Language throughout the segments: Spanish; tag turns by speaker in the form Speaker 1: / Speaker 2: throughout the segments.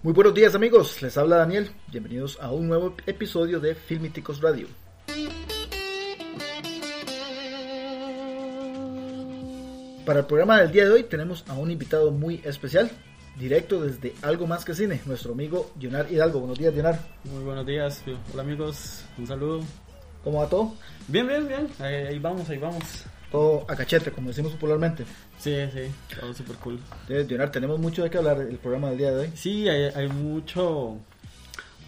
Speaker 1: Muy buenos días amigos, les habla Daniel, bienvenidos a un nuevo episodio de Filmiticos Radio. Para el programa del día de hoy tenemos a un invitado muy especial, directo desde Algo Más que Cine, nuestro amigo Dionar Hidalgo. Buenos días, Dionar.
Speaker 2: Muy buenos días, hola amigos, un saludo.
Speaker 1: ¿Cómo va todo?
Speaker 2: Bien, bien, bien, ahí, vamos, ahí vamos.
Speaker 1: Todo a cachete, como decimos popularmente.
Speaker 2: Sí, sí, todo súper cool.
Speaker 1: Dionar, tenemos mucho de qué hablar el programa del día de hoy.
Speaker 2: Sí, hay, hay mucho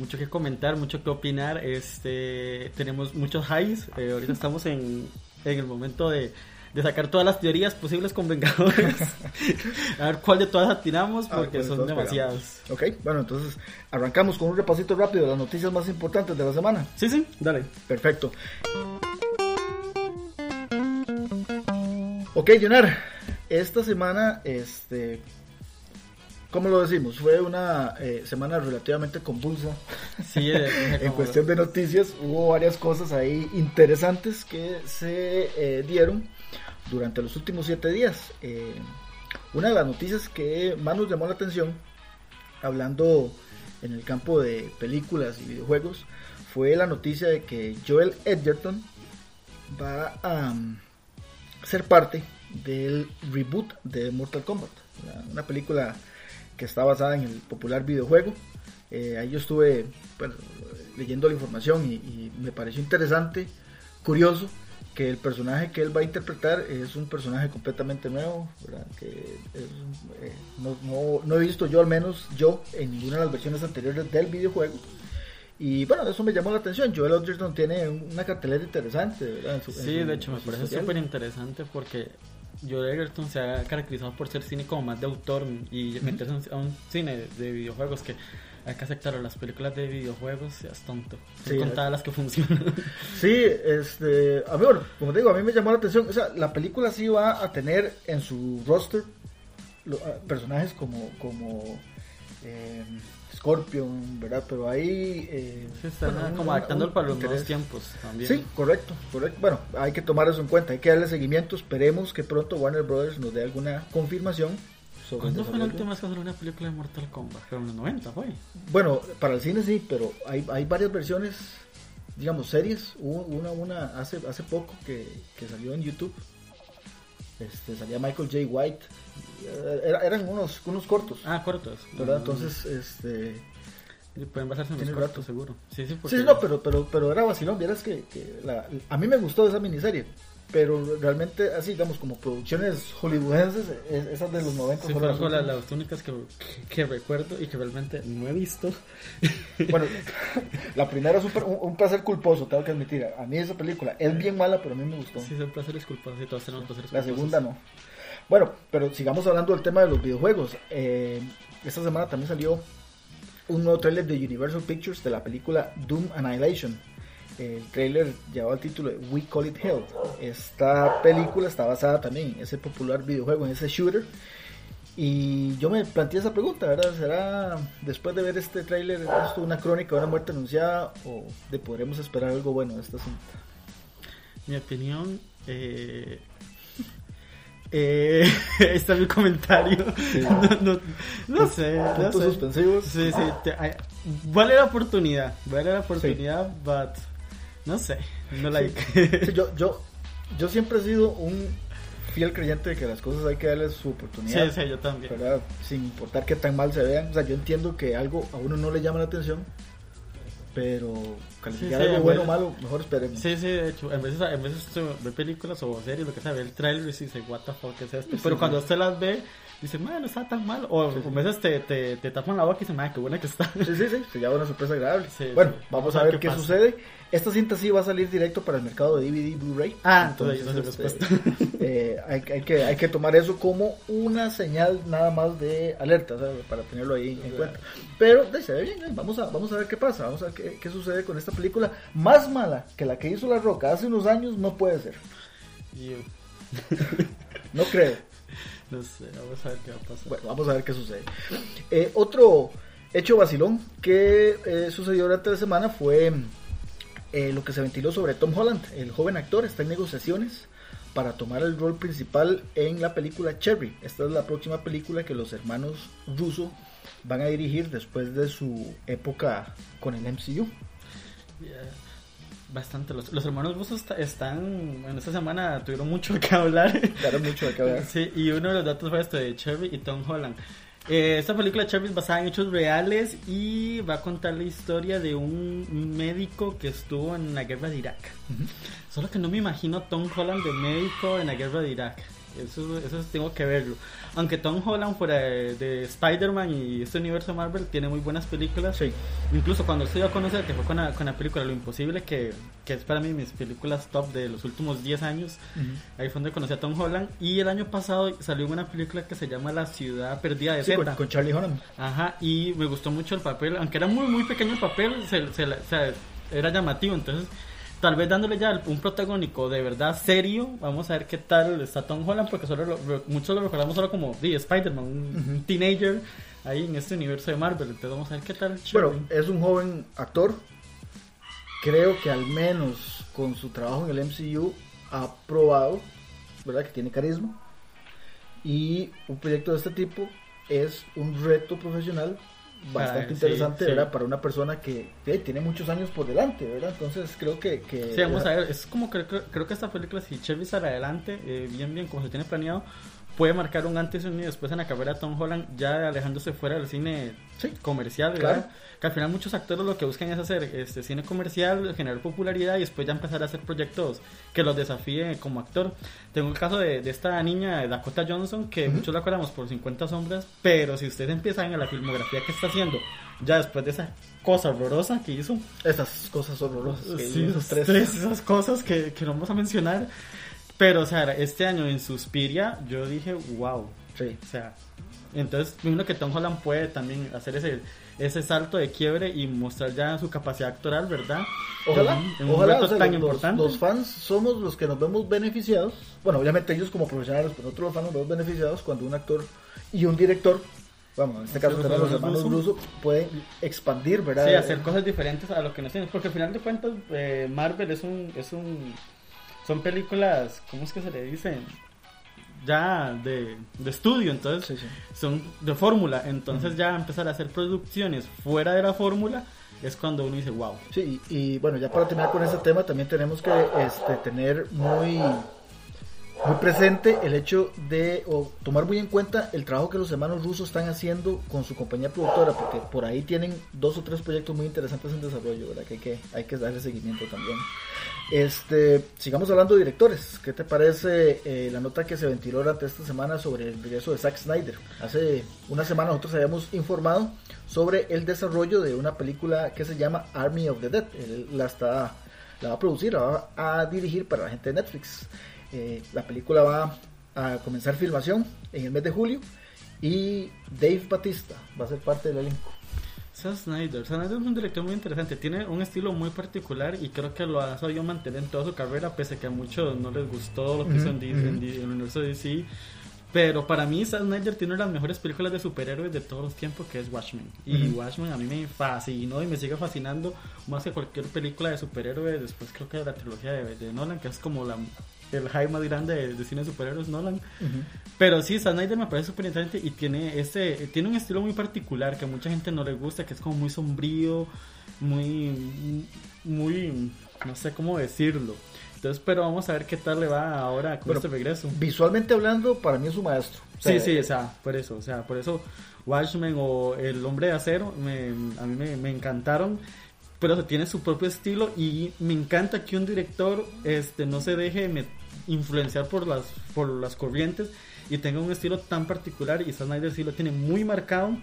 Speaker 2: mucho que comentar, mucho que opinar. Este, tenemos muchos highs. Eh, ahorita estamos en, en el momento de, de sacar todas las teorías posibles con Vengadores. a ver cuál de todas atinamos, porque son demasiadas.
Speaker 1: Ok, bueno, entonces arrancamos con un repasito rápido de las noticias más importantes de la semana.
Speaker 2: Sí, sí, dale.
Speaker 1: Perfecto. Ok, Jonar, esta semana, este, ¿cómo lo decimos? Fue una eh, semana relativamente convulsa.
Speaker 2: Sí,
Speaker 1: en cuestión de noticias, hubo varias cosas ahí interesantes que se eh, dieron durante los últimos siete días. Eh, una de las noticias que más nos llamó la atención, hablando en el campo de películas y videojuegos, fue la noticia de que Joel Edgerton va a um, ser parte del reboot de Mortal Kombat, una película que está basada en el popular videojuego. Eh, ahí yo estuve leyendo la información y me pareció interesante, curioso que el personaje que él va a interpretar es un personaje completamente nuevo, que eh, no, he visto yo al menos yo en ninguna de las versiones anteriores del videojuego. Y bueno, eso me llamó la atención. Joel Edgerton tiene una cartelera interesante,
Speaker 2: sí, de hecho, me parece súper interesante porque Joel Edgerton se ha caracterizado por ser cine como más de autor y meterse a un cine de videojuegos que hay que aceptar las películas de videojuegos, seas tonto. Sí, contadas las que funcionan.
Speaker 1: Sí, este, a mí, como te digo, a mí me llamó la atención. O sea, la película sí va a tener en su roster personajes como, como eh, Scorpion, ¿verdad? Pero ahí.
Speaker 2: Eh, están como adaptando para los nuevos tiempos también.
Speaker 1: Sí, correcto, correcto. Bueno, hay que tomar eso en cuenta, hay que darle seguimiento. Esperemos que pronto Warner Brothers nos dé alguna confirmación
Speaker 2: ¿Cuándo fue la última vez que salió una película de Mortal Kombat? Pero en los 90 fue.
Speaker 1: Bueno, para el cine sí, pero hay, hay varias versiones, digamos, series. Hubo una, una hace, hace poco que, que salió en YouTube. Este, salía Michael J. White. eran unos, unos cortos.
Speaker 2: Ah, cortos.
Speaker 1: ¿Verdad? Entonces, este...
Speaker 2: Pueden basarse en los cortos, seguro.
Speaker 1: Sí, sí, sí, no, pero, pero, pero era vacilón. Vieras que, que la, a mí me gustó esa miniserie pero realmente así digamos como producciones hollywoodenses esas de los 90
Speaker 2: son las, las, únicas que, que, recuerdo y que realmente no he visto.
Speaker 1: Bueno la primera es un, placer culposo tengo que admitir. A mí esa película es bien mala pero a mí me gustó.
Speaker 2: Sí son placeres culposos y todos tenemos placeres
Speaker 1: la segunda no. Bueno pero sigamos hablando del tema de los videojuegos. Eh, esta semana también salió un nuevo trailer de Universal Pictures de la película Doom Annihilation el trailer llevaba el título de We Call It Hell. Esta película está basada también en ese popular videojuego, en ese shooter. Y yo me planteé esa pregunta, ¿verdad? ¿Será después de ver este tráiler esto una crónica de una muerte anunciada o de podremos esperar algo bueno de esta cinta?
Speaker 2: Mi opinión, eh, eh, está mi comentario. No, sé.
Speaker 1: No suspensivos.
Speaker 2: Sí, sí. vale la oportunidad. Vale la oportunidad, but no sé, no like.
Speaker 1: yo, yo, yo siempre he sido un fiel creyente de que las cosas hay que darles su oportunidad.
Speaker 2: Sí, sí, yo también.
Speaker 1: Sin importar que tan mal se vean. O sea, yo entiendo que algo a uno no le llama la atención, pero calificar algo bueno o malo, mejor esperemos.
Speaker 2: Sí, sí, de hecho, en veces, en veces ve películas o series, lo que sea, ve el trailer y dice, what the fuck es esto. Pero cuando usted las ve, dice, no está tan mal. O a veces te, te, te, tapan la boca y dice, madre, qué buena que está.
Speaker 1: Sí, sí, sí, se llama una sorpresa agradable. bueno, vamos, a ver, qué, sucede. Esta cinta sí va a salir directo para el mercado de DVD Blu-ray.
Speaker 2: Ah, entonces, entonces
Speaker 1: este, eh, hay, hay, que, hay que tomar eso como una señal nada más de alerta, para tenerlo ahí en cuenta. Pero se ve bien, vamos a, vamos a ver qué pasa, vamos a ver qué, qué, sucede con esta película. Más mala que la que hizo La Roca hace unos años no puede ser. no creo.
Speaker 2: No sé, vamos a ver qué va a pasar.
Speaker 1: Bueno, vamos a ver qué sucede. Eh, otro hecho vacilón que eh, sucedió durante la semana fue eh, lo que se ventiló sobre Tom Holland. El joven actor está en negociaciones para tomar el rol principal en la película Cherry. Esta es la próxima película que los hermanos Russo van a dirigir después de su época con el MCU.
Speaker 2: Yeah. Bastante. Los, los hermanos Russo está- están. En esta semana tuvieron mucho que hablar.
Speaker 1: Claro, mucho de qué hablar.
Speaker 2: Sí, y uno de los datos fue esto de Cherry y Tom Holland. Eh, esta película de Cherry es basada en hechos reales y va a contar la historia de un médico que estuvo en la guerra de Irak. Solo que no me imagino a Tom Holland de médico en la guerra de Irak. Eso, eso tengo que verlo. Aunque Tom Holland fuera de, de Spider-Man y este universo Marvel tiene muy buenas películas.
Speaker 1: Sí.
Speaker 2: Incluso cuando se dio a conocer que fue con la, con la película Lo Imposible, que, que es para mí mis películas top de los últimos 10 años. Ahí fue donde conocí a Tom Holland. Y el año pasado salió una película que se llama La Ciudad Perdida de
Speaker 1: Sí, con, con Charlie Hunnam.
Speaker 2: Ajá, y me gustó mucho el papel, aunque era muy, muy pequeño el papel, se, se era llamativo. Entonces, tal vez dándole ya un protagónico de verdad serio, vamos a ver qué tal está Tom Holland, porque solo lo- muchos lo recordamos solo como de Spider-Man, un
Speaker 1: Ujú.
Speaker 2: teenager ahí en este universo de Marvel. Entonces, vamos a ver qué tal.
Speaker 1: Bueno, es un joven actor. Creo que al menos con su trabajo en el MCU ha probado, ¿verdad? Que tiene carisma. Y un proyecto de este tipo es un reto profesional bastante
Speaker 2: Ah,
Speaker 1: interesante,
Speaker 2: sí.
Speaker 1: ¿verdad? Para una persona que eh, tiene muchos años por delante, ¿verdad? Entonces creo que... que
Speaker 2: Sí, vamos a ver, es como que creo, creo que esta película, si Chevy sale adelante, eh, bien, bien, como se tiene planeado, puede marcar un antes y un después en la carrera de Tom Holland, ya alejándose fuera del cine
Speaker 1: Sí.
Speaker 2: comercial, ¿verdad?
Speaker 1: Claro.
Speaker 2: Que al final muchos actores lo que buscan es hacer este cine comercial, generar popularidad y después ya empezar a hacer proyectos que los desafíen como actor. Tengo el caso de, de esta niña, Dakota Johnson, que
Speaker 1: Ujú.
Speaker 2: muchos la acordamos por 50 sombras, pero si ustedes empiezan en la filmografía que está haciendo, ya después de esa cosa horrorosa que hizo,
Speaker 1: Esas cosas horrorosas. que
Speaker 2: Sí,
Speaker 1: esos
Speaker 2: tres. esas cosas que, que no vamos a mencionar. Pero, o sea, este año en Suspiria, yo dije, wow.
Speaker 1: Sí.
Speaker 2: O sea, entonces, me imagino que Tom Holland puede también hacer ese, ese salto de quiebre y mostrar ya su capacidad actoral, ¿verdad?
Speaker 1: Ojalá,
Speaker 2: En un
Speaker 1: ojalá
Speaker 2: reto
Speaker 1: o sea,
Speaker 2: tan
Speaker 1: los,
Speaker 2: importante.
Speaker 1: los fans somos los que nos vemos beneficiados. Bueno, obviamente ellos como profesionales, pero nosotros los fans nos vemos beneficiados cuando un actor y un director, bueno, en este caso
Speaker 2: Los
Speaker 1: los
Speaker 2: hermanos. Russo,
Speaker 1: pueden expandir, ¿verdad?
Speaker 2: Sí, hacer cosas diferentes a lo que nos tienen. Porque al final de cuentas, eh, Marvel es un, es un. Son películas, ¿cómo es que se le dicen? Ya de, de estudio, entonces
Speaker 1: Sí, sí.
Speaker 2: son de fórmula. Entonces, ya empezar a hacer producciones fuera de la fórmula es cuando uno dice, wow.
Speaker 1: Sí, y, y bueno, ya para terminar con este tema, también tenemos que este, tener muy, muy presente el hecho de, o tomar muy en cuenta el trabajo que los hermanos rusos están haciendo con su compañía productora, porque por ahí tienen dos o tres proyectos muy interesantes en desarrollo, ¿verdad? Que hay que, hay que darle seguimiento también. Este, sigamos hablando directores. ¿Qué te parece eh, la nota que se ventiló durante esta semana sobre el regreso de Zack Snyder? Hace una semana nosotros habíamos informado sobre el desarrollo de una película que se llama Army of the Dead. Él la está, la va a producir, la va a dirigir para la gente de Netflix. Eh, la película va a comenzar filmación en el mes de julio y Dave Batista va a ser parte del elenco.
Speaker 2: Zack Snyder. Zack Snyder es un director muy interesante. Tiene un estilo muy particular y creo que lo ha sabido mantener en toda su carrera, pese a que a muchos no les gustó lo que hizo en,
Speaker 1: Ujú,
Speaker 2: D-
Speaker 1: ujú.
Speaker 2: en D- en el universo de DC. Pero para mí, Zack Snyder tiene una de las mejores películas de superhéroes de todos los tiempos, que es Watchmen. Y
Speaker 1: Ujú.
Speaker 2: Watchmen a mí me fascinó y me sigue fascinando más que cualquier película de superhéroes. Después creo que de la trilogía de, de Nolan, que es como la, el hype más grande de, de cine de superhéroes, Nolan. Pero sí, Zack Snyder me parece súper interesante y tiene este tiene un estilo muy particular que a mucha gente no le gusta, que es como muy sombrío, muy muy no sé cómo decirlo. Entonces, pero vamos a ver qué tal le va ahora con
Speaker 1: Bueno,
Speaker 2: este regreso.
Speaker 1: Visualmente hablando, para mí es un maestro. O sea,
Speaker 2: Sí, sí, o sea, por eso, o sea, por eso Watchmen o El Hombre de Acero me, a mí me, me encantaron, pero eso, tiene su propio estilo y me encanta que un director este no se deje influenciar por las por las corrientes y tenga un estilo tan particular y Zack Snyder sí lo tiene muy marcado.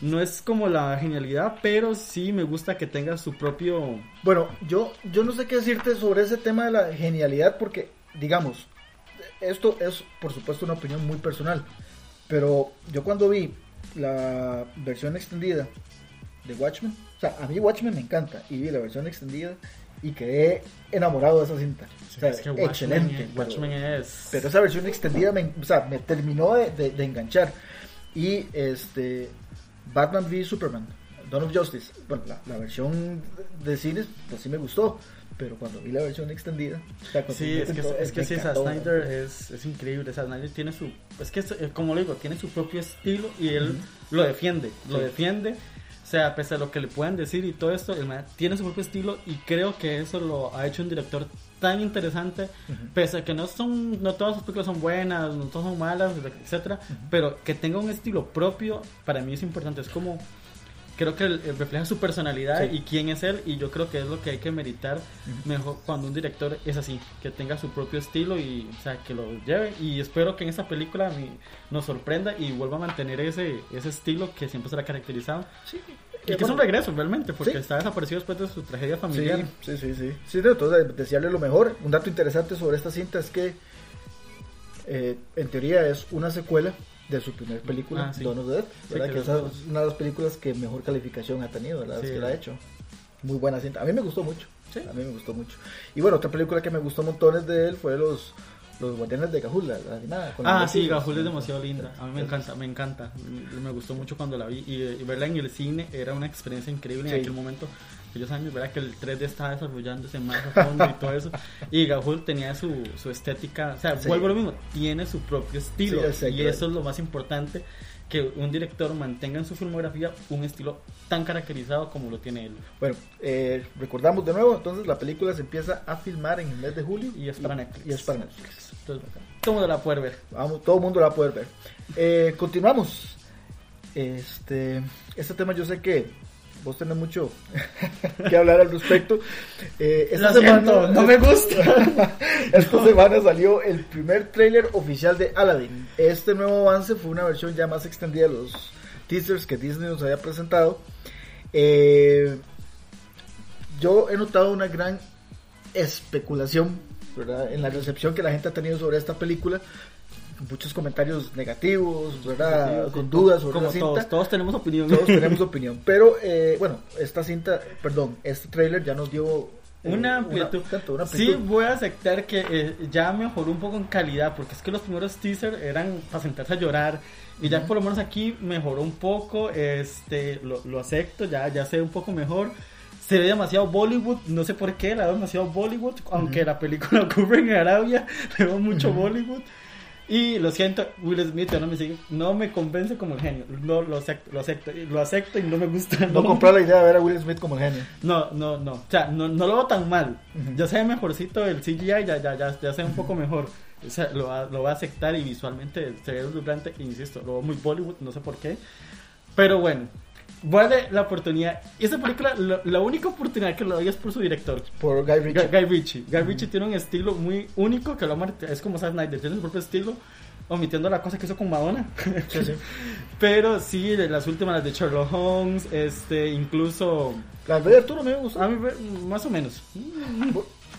Speaker 2: No es como la genialidad, pero sí me gusta que tenga su propio
Speaker 1: Bueno, yo, yo no sé qué decirte sobre ese tema de la genialidad porque, digamos, esto es por supuesto una opinión muy personal, pero yo cuando vi la versión extendida de Watchmen, o sea, a mí Watchmen me encanta y vi la versión extendida y quedé enamorado de esa cinta. O sea,
Speaker 2: es que
Speaker 1: excelente. pero-
Speaker 2: Watchmen es
Speaker 1: pero esa versión extendida me, o sea, me terminó de, de- de enganchar. Y este Batman v Superman, Dawn of Justice, bueno, la, la versión de cines, pues sí me gustó. pero cuando vi la versión extendida,
Speaker 2: sí, es que, es, que sí, Snyder es, es increíble. Snyder tiene su, es que, como le digo, tiene su propio estilo y él lo defiende, lo defiende. O sea, pese a lo que le puedan decir y todo esto, el tiene su propio estilo y creo que eso lo ha hecho un director tan interesante, pese a que no son, no todas sus películas son buenas, no todas son malas, etcétera, pero que tenga un estilo propio, para mí es importante. Es como creo que refleja su personalidad y quién es él y yo creo que es lo que hay que meditar mejor cuando un director es así, que tenga su propio estilo y o sea, que lo lleve y espero que en esta película nos sorprenda y vuelva a mantener ese, ese estilo que siempre se ha caracterizado. Sí. Y que es un regreso realmente, porque está desaparecido después de su tragedia familiar.
Speaker 1: Sí, sí, sí. Sí, entonces desearle lo mejor. Un dato interesante sobre esta cinta es que eh, en teoría es una secuela de su primer película, ah, Dawn of the Dead, ¿verdad? que, es una de las películas que mejor calificación ha tenido, ¿verdad? que la ha hecho. Muy buena cinta. A mí me gustó mucho. A mí me gustó mucho. Y bueno, otra película que me gustó montones de él fue los los guardianes de Gajul, la, animada.
Speaker 2: ah, sí, Gajul es demasiado linda. A mí me encanta, me encanta. Me gustó mucho cuando la vi. Y, verla en el cine era una experiencia increíble en aquel momento aquellos años, ¿verdad? Que el 3D estaba desarrollándose más a fondo y todo eso. Y Gahul tenía su, su estética, o sea, vuelvo a lo mismo, tiene su propio estilo. y eso es lo más importante, que un director mantenga en su filmografía un estilo tan caracterizado como lo tiene él.
Speaker 1: Bueno, eh, recordamos de nuevo, entonces la película se empieza a filmar en el mes de julio.
Speaker 2: Y es para Netflix.
Speaker 1: Y es para Netflix.
Speaker 2: Entonces, todo el mundo la puede ver.
Speaker 1: Vamos, todo el mundo la puede ver. Eh, continuamos. Este, este tema yo sé que vos tenés mucho que hablar al respecto.
Speaker 2: Eh, esta semana, no me gusta.
Speaker 1: esta semana salió el primer tráiler oficial de Aladdin. Este nuevo avance fue una versión ya más extendida de los teasers que Disney nos había presentado. Eh, yo he notado una gran especulación en la recepción que la gente ha tenido sobre esta película muchos comentarios negativos, ¿verdad? Con dudas sobre
Speaker 2: la cinta. Todos, todos tenemos opinión.
Speaker 1: Todos tenemos opinión. Pero, eh, bueno, esta cinta, perdón, este trailer ya nos dio
Speaker 2: eh, una amplitud. Sí, voy a aceptar que eh, ya mejoró un poco en calidad, porque es que los primeros teasers eran para sentarse a llorar. Y ya por lo menos aquí mejoró un poco, este, lo, lo acepto, ya, ya se ve un poco mejor se ve demasiado Bollywood, no sé por qué, la veo demasiado Bollywood, aunque la película ocurre en Arabia, veo mucho Bollywood. Y lo siento, Will Smith no me sigue, no me convence como el genio. No lo acepto, lo acepto, lo acepto y no me gusta.
Speaker 1: No, compró la idea de ver a Will Smith como el genio.
Speaker 2: No, no, no. O sea, no, no lo veo tan mal. Ya se ve mejorcito el CGI, ya, ya, ya, ya ve un poco mejor. O sea, lo va, lo va a aceptar y visualmente se ve vibrante. Insisto, lo veo muy Bollywood, no sé por qué. Pero bueno, vale la oportunidad. Y esta película, la, única oportunidad que lo doy es por su director.
Speaker 1: Por Guy Ritchie.
Speaker 2: Guy, Ritchie. Guy Ritchie tiene un estilo muy único que lo es como Zack Snyder, tiene su propio estilo, omitiendo la cosa que hizo con Madonna. Sí, sí. Pero sí, las últimas, las de Sherlock Holmes, este, incluso...
Speaker 1: Las de Arturo me gustó.
Speaker 2: A mí, más o menos.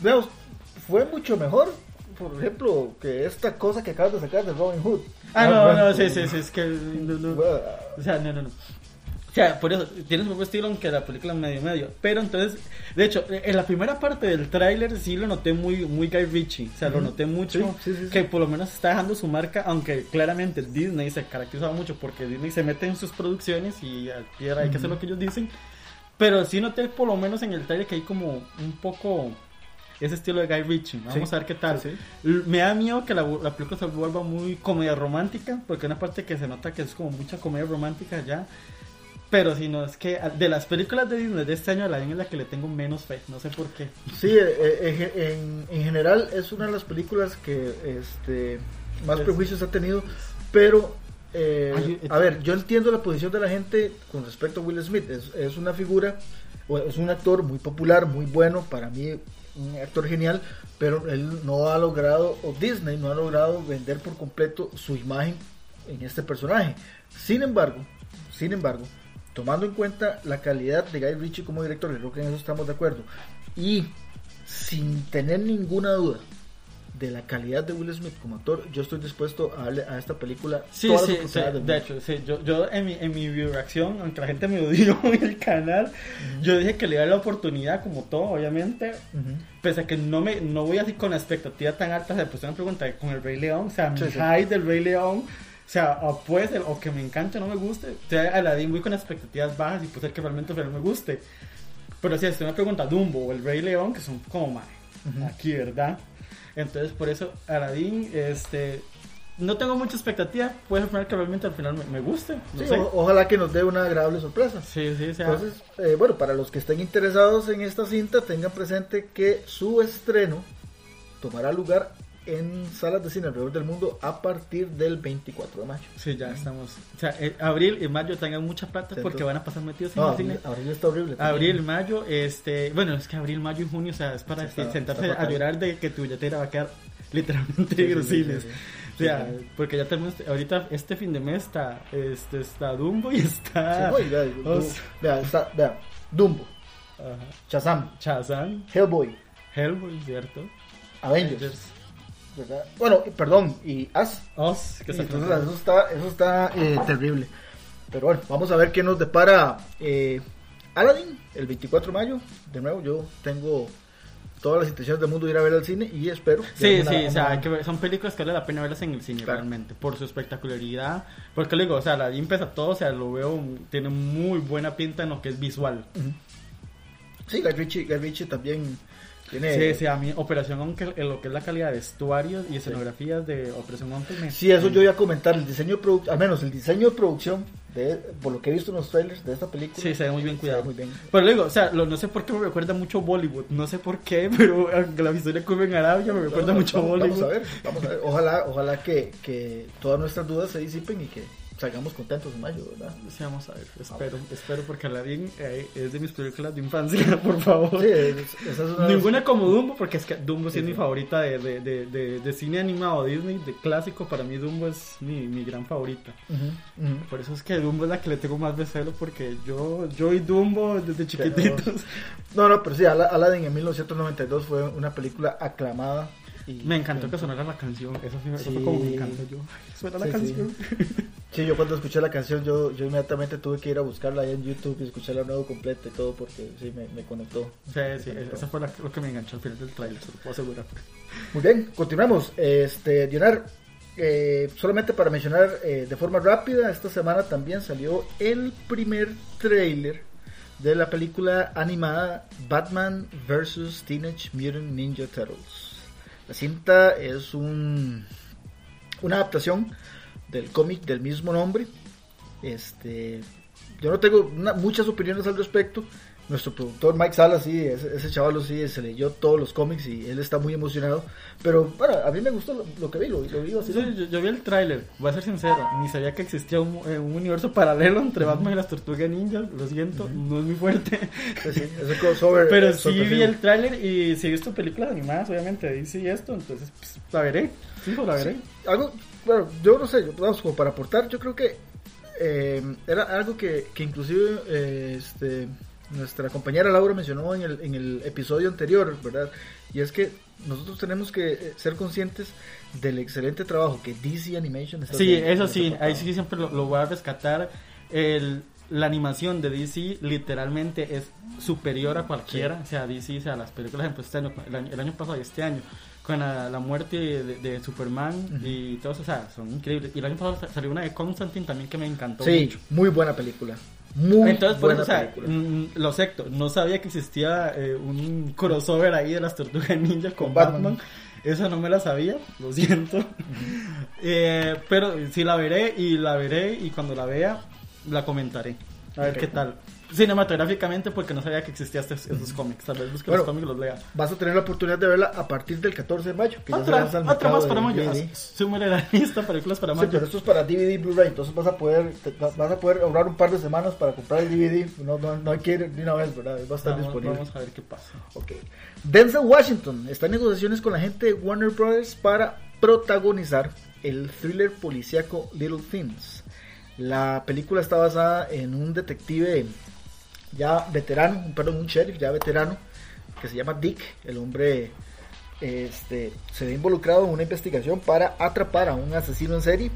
Speaker 1: Veamos, fue mucho mejor por ejemplo, que esta cosa que acabas de sacar de Robin Hood.
Speaker 2: Ah, no, no, sí, sí, sí, es que. o sea, no, no, no sea, por eso tiene su propio estilo, aunque la película es medio medio. Pero entonces, de hecho, en la primera parte del tráiler sí lo noté muy, muy Guy Ritchie. O sea, lo noté mucho. que por lo menos está dejando su marca, aunque claramente Disney se caracterizaba mucho porque Disney se mete en sus producciones y al pie hay que hacer lo que ellos dicen. Pero sí noté por lo menos en el tráiler que hay como un poco ese estilo de Guy Ritchie. Vamos a ver qué tal. Me da miedo que la, la, película se vuelva muy comedia romántica, porque una parte que se nota que es como mucha comedia romántica ya. Pero si no, es que de las películas de Disney de este año, la es la que le tengo menos fe, no sé por qué.
Speaker 1: Sí, eh, eh, en, en, general es una de las películas que este más prejuicios ha tenido, pero eh, a ver, yo entiendo la posición de la gente con respecto a Will Smith, es, es una figura, es un actor muy popular, muy bueno, para mí un actor genial, pero él no ha logrado, o Disney no ha logrado vender por completo su imagen en este personaje. Sin embargo, sin embargo, tomando en cuenta la calidad de Guy Ritchie como director, creo que en eso estamos de acuerdo, y sin tener ninguna duda de la calidad de Will Smith como actor, yo estoy dispuesto a darle a esta película
Speaker 2: sí, sí, sí de hecho, sí, yo, yo en, mi, en mi reacción, aunque la gente me odió en el canal, yo dije que le dar la oportunidad como todo, obviamente, pese a que no me no voy así con la expectativa tan alta, se pusieron pregunta con el Rey León, o sea, mi high del Rey León o sea, o puede ser, o que me encante o no me guste. O sea, Aladdin voy con expectativas bajas y puede ser que realmente no me guste. Pero si usted me pregunta Dumbo o el Rey León, que son como más aquí, ¿verdad? Entonces, por eso, Aladdin, este, no tengo mucha expectativa. Puede ser que realmente al final me, me guste. No
Speaker 1: Sí,
Speaker 2: sé.
Speaker 1: o- ojalá que nos dé una agradable sorpresa.
Speaker 2: Sí, sí, sea,
Speaker 1: Entonces, eh, bueno, para los que estén interesados en esta cinta, tengan presente que su estreno tomará lugar en salas de cine alrededor del mundo a partir del 24 de mayo.
Speaker 2: sí, ya estamos. O sea, eh, abril y mayo tengan mucha plata porque van a pasar metidos en
Speaker 1: No,
Speaker 2: el cine.
Speaker 1: abril, está horrible. también.
Speaker 2: Abril, mayo, este, bueno, es que abril, mayo y junio, o sea, es para
Speaker 1: Sí, está-
Speaker 2: sentarse
Speaker 1: está
Speaker 2: a llorar de que tu billetera va a quedar literalmente
Speaker 1: Sí,
Speaker 2: los
Speaker 1: sí.
Speaker 2: O sea, porque ya tenemos, ahorita este fin de mes está, este, está Dumbo y está
Speaker 1: no, y vea, Du-
Speaker 2: Os-
Speaker 1: vea, está- vea, Dumbo,
Speaker 2: ajá,
Speaker 1: Shazam,
Speaker 2: Shazam,
Speaker 1: Hellboy,
Speaker 2: Hellboy, ¿cierto?
Speaker 1: Avengers, ¿verdad? Bueno, y- perdón, y As.
Speaker 2: Oz, que
Speaker 1: Y
Speaker 2: está
Speaker 1: entonces eso está, eso está eh, terrible. Pero bueno, vamos a ver qué nos depara eh, Aladdin el 24 de mayo. De nuevo, yo tengo todas las intenciones del mundo de ir a ver al cine y espero.
Speaker 2: Sí,
Speaker 1: una-
Speaker 2: sí, o sea, que son películas que vale la pena verlas en el cine
Speaker 1: Claro.
Speaker 2: realmente, por su espectacularidad. Porque le digo, o sea, la pesa todo, o sea, lo veo, tiene muy buena pinta en lo que es visual.
Speaker 1: Sí, Guy Ritchie, Guy Ritchie también tiene...
Speaker 2: Sí, sí, a mí Operación Onkel, en lo que es la calidad de vestuarios y escenografías de Operación Onkel me...
Speaker 1: Sí, eso yo iba a comentar, el diseño de al menos el diseño de producción, de, por lo que he visto en los trailers de esta película.
Speaker 2: Sí, se ve muy bien cuidado.
Speaker 1: muy bien.
Speaker 2: Pero le digo, o sea, lo- no sé por qué me recuerda mucho a Bollywood, no sé por qué, pero aunque la historia ocurre en Arabia me recuerda mucho a
Speaker 1: vamos,
Speaker 2: Bollywood.
Speaker 1: vamos a ver, vamos a ver. Ojalá, ojalá que, que todas nuestras dudas se disipen y que salgamos contentos en mayo, ¿verdad?
Speaker 2: Sí, vamos a ver, espero, espero porque Aladdin eh, es de mis películas de infancia, por favor.
Speaker 1: Sí, es-
Speaker 2: Ninguna como Dumbo, porque es que Dumbo sí,
Speaker 1: Sí,
Speaker 2: es mi favorita de, de, de, de, de cine animado Disney, de clásico. Para mí Dumbo es mi, mi gran favorita. Por eso es que Dumbo es la que le tengo más de celo, porque yo, yo y Dumbo desde chiquititos.
Speaker 1: No, no, pero sí, Ala- Aladdin en 1992 fue una película aclamada. Y,
Speaker 2: Me encantó que sonara la canción, eso, sí, eso fue como me encantó yo. ay, Suena la canción.
Speaker 1: Sí, yo cuando escuché la canción, yo, yo inmediatamente tuve que ir a buscarla ahí en YouTube y escucharla nuevo completa y todo porque sí, me, me conectó.
Speaker 2: Sí, sí, eso fue la- lo que me enganchó al final del trailer, se lo puedo asegurar.
Speaker 1: Muy bien, continuamos. Este, Dionar, eh, solamente para mencionar eh, de forma rápida, esta semana también salió el primer trailer de la película animada Batman vs. Teenage Mutant Ninja Turtles. La cinta es un, una adaptación del cómic del mismo nombre. Este, yo no tengo muchas opiniones al respecto. Nuestro productor Mike Salas, sí, ese, ese chaval sí, se leyó todos los cómics y él está muy emocionado. Pero bueno, a mí me gustó lo, lo que vi, lo, lo vi así.
Speaker 2: Sí, yo, yo vi el tráiler, voy a ser sincero, ni sabía que existía un, eh, un universo paralelo entre Batman y las Tortugas Ninjas, lo siento, no es muy fuerte.
Speaker 1: Sí, sí, ese crossover,
Speaker 2: Pero
Speaker 1: eh,
Speaker 2: sí vi el tráiler y si he visto películas animadas, obviamente, DC y esto, entonces pues, la veré, fijo, la veré.
Speaker 1: Sí, algo, bueno, yo no sé, yo- vamos, como para aportar, yo creo que eh, era algo que, que inclusive eh, este, nuestra compañera Laura mencionó en el, en el episodio anterior, ¿verdad? Y es que nosotros tenemos que eh, ser conscientes del excelente trabajo que DC Animation está
Speaker 2: Sí,
Speaker 1: haciendo
Speaker 2: eso
Speaker 1: en
Speaker 2: sí, ahí sí siempre lo, lo voy a rescatar. El, la animación de DC literalmente es superior a cualquiera. O sea, DC, o sea, las películas, este año, el año, el año pasado y este año, con la, la muerte de, de Superman y todo eso, o sea, son increíbles. Y el año pasado salió una de Constantine también que me encantó
Speaker 1: Sí,
Speaker 2: mucho.
Speaker 1: muy buena película. Muy
Speaker 2: Entonces, por eso, o sea,
Speaker 1: película.
Speaker 2: mm, lo acepto. No sabía que existía eh, un crossover ahí de las tortugas ninja con
Speaker 1: Con
Speaker 2: Batman.
Speaker 1: Batman.
Speaker 2: Eso no me la sabía, lo siento. Eh, pero sí la veré y la veré y cuando la vea la comentaré. A ver qué tal. Cinematográficamente porque no sabía que existían estos, estos cómics. Tal vez busque
Speaker 1: Bueno,
Speaker 2: los cómics y los lea.
Speaker 1: Vas a tener la oportunidad de verla a partir del 14 de mayo. Que ya
Speaker 2: Otra,
Speaker 1: al
Speaker 2: otra más para mayo.
Speaker 1: DVD.
Speaker 2: Súmele la lista películas para
Speaker 1: Sí,
Speaker 2: mayo.
Speaker 1: pero esto es para DVD Blu-ray, entonces vas a poder te- vas a poder ahorrar un par de semanas para comprar el DVD. No, no, no hay que ir de una vez, ¿verdad? Va a estar
Speaker 2: Vamos,
Speaker 1: disponible.
Speaker 2: vamos a ver qué pasa.
Speaker 1: Ok. Denzel Washington está en negociaciones con la gente de Warner Brothers para protagonizar el thriller policíaco Little Things. La película está basada en un detective ya veterano, un, perdón, un sheriff ya veterano, que se llama Dick. El hombre este, se ve involucrado en una investigación para atrapar a un asesino en serie.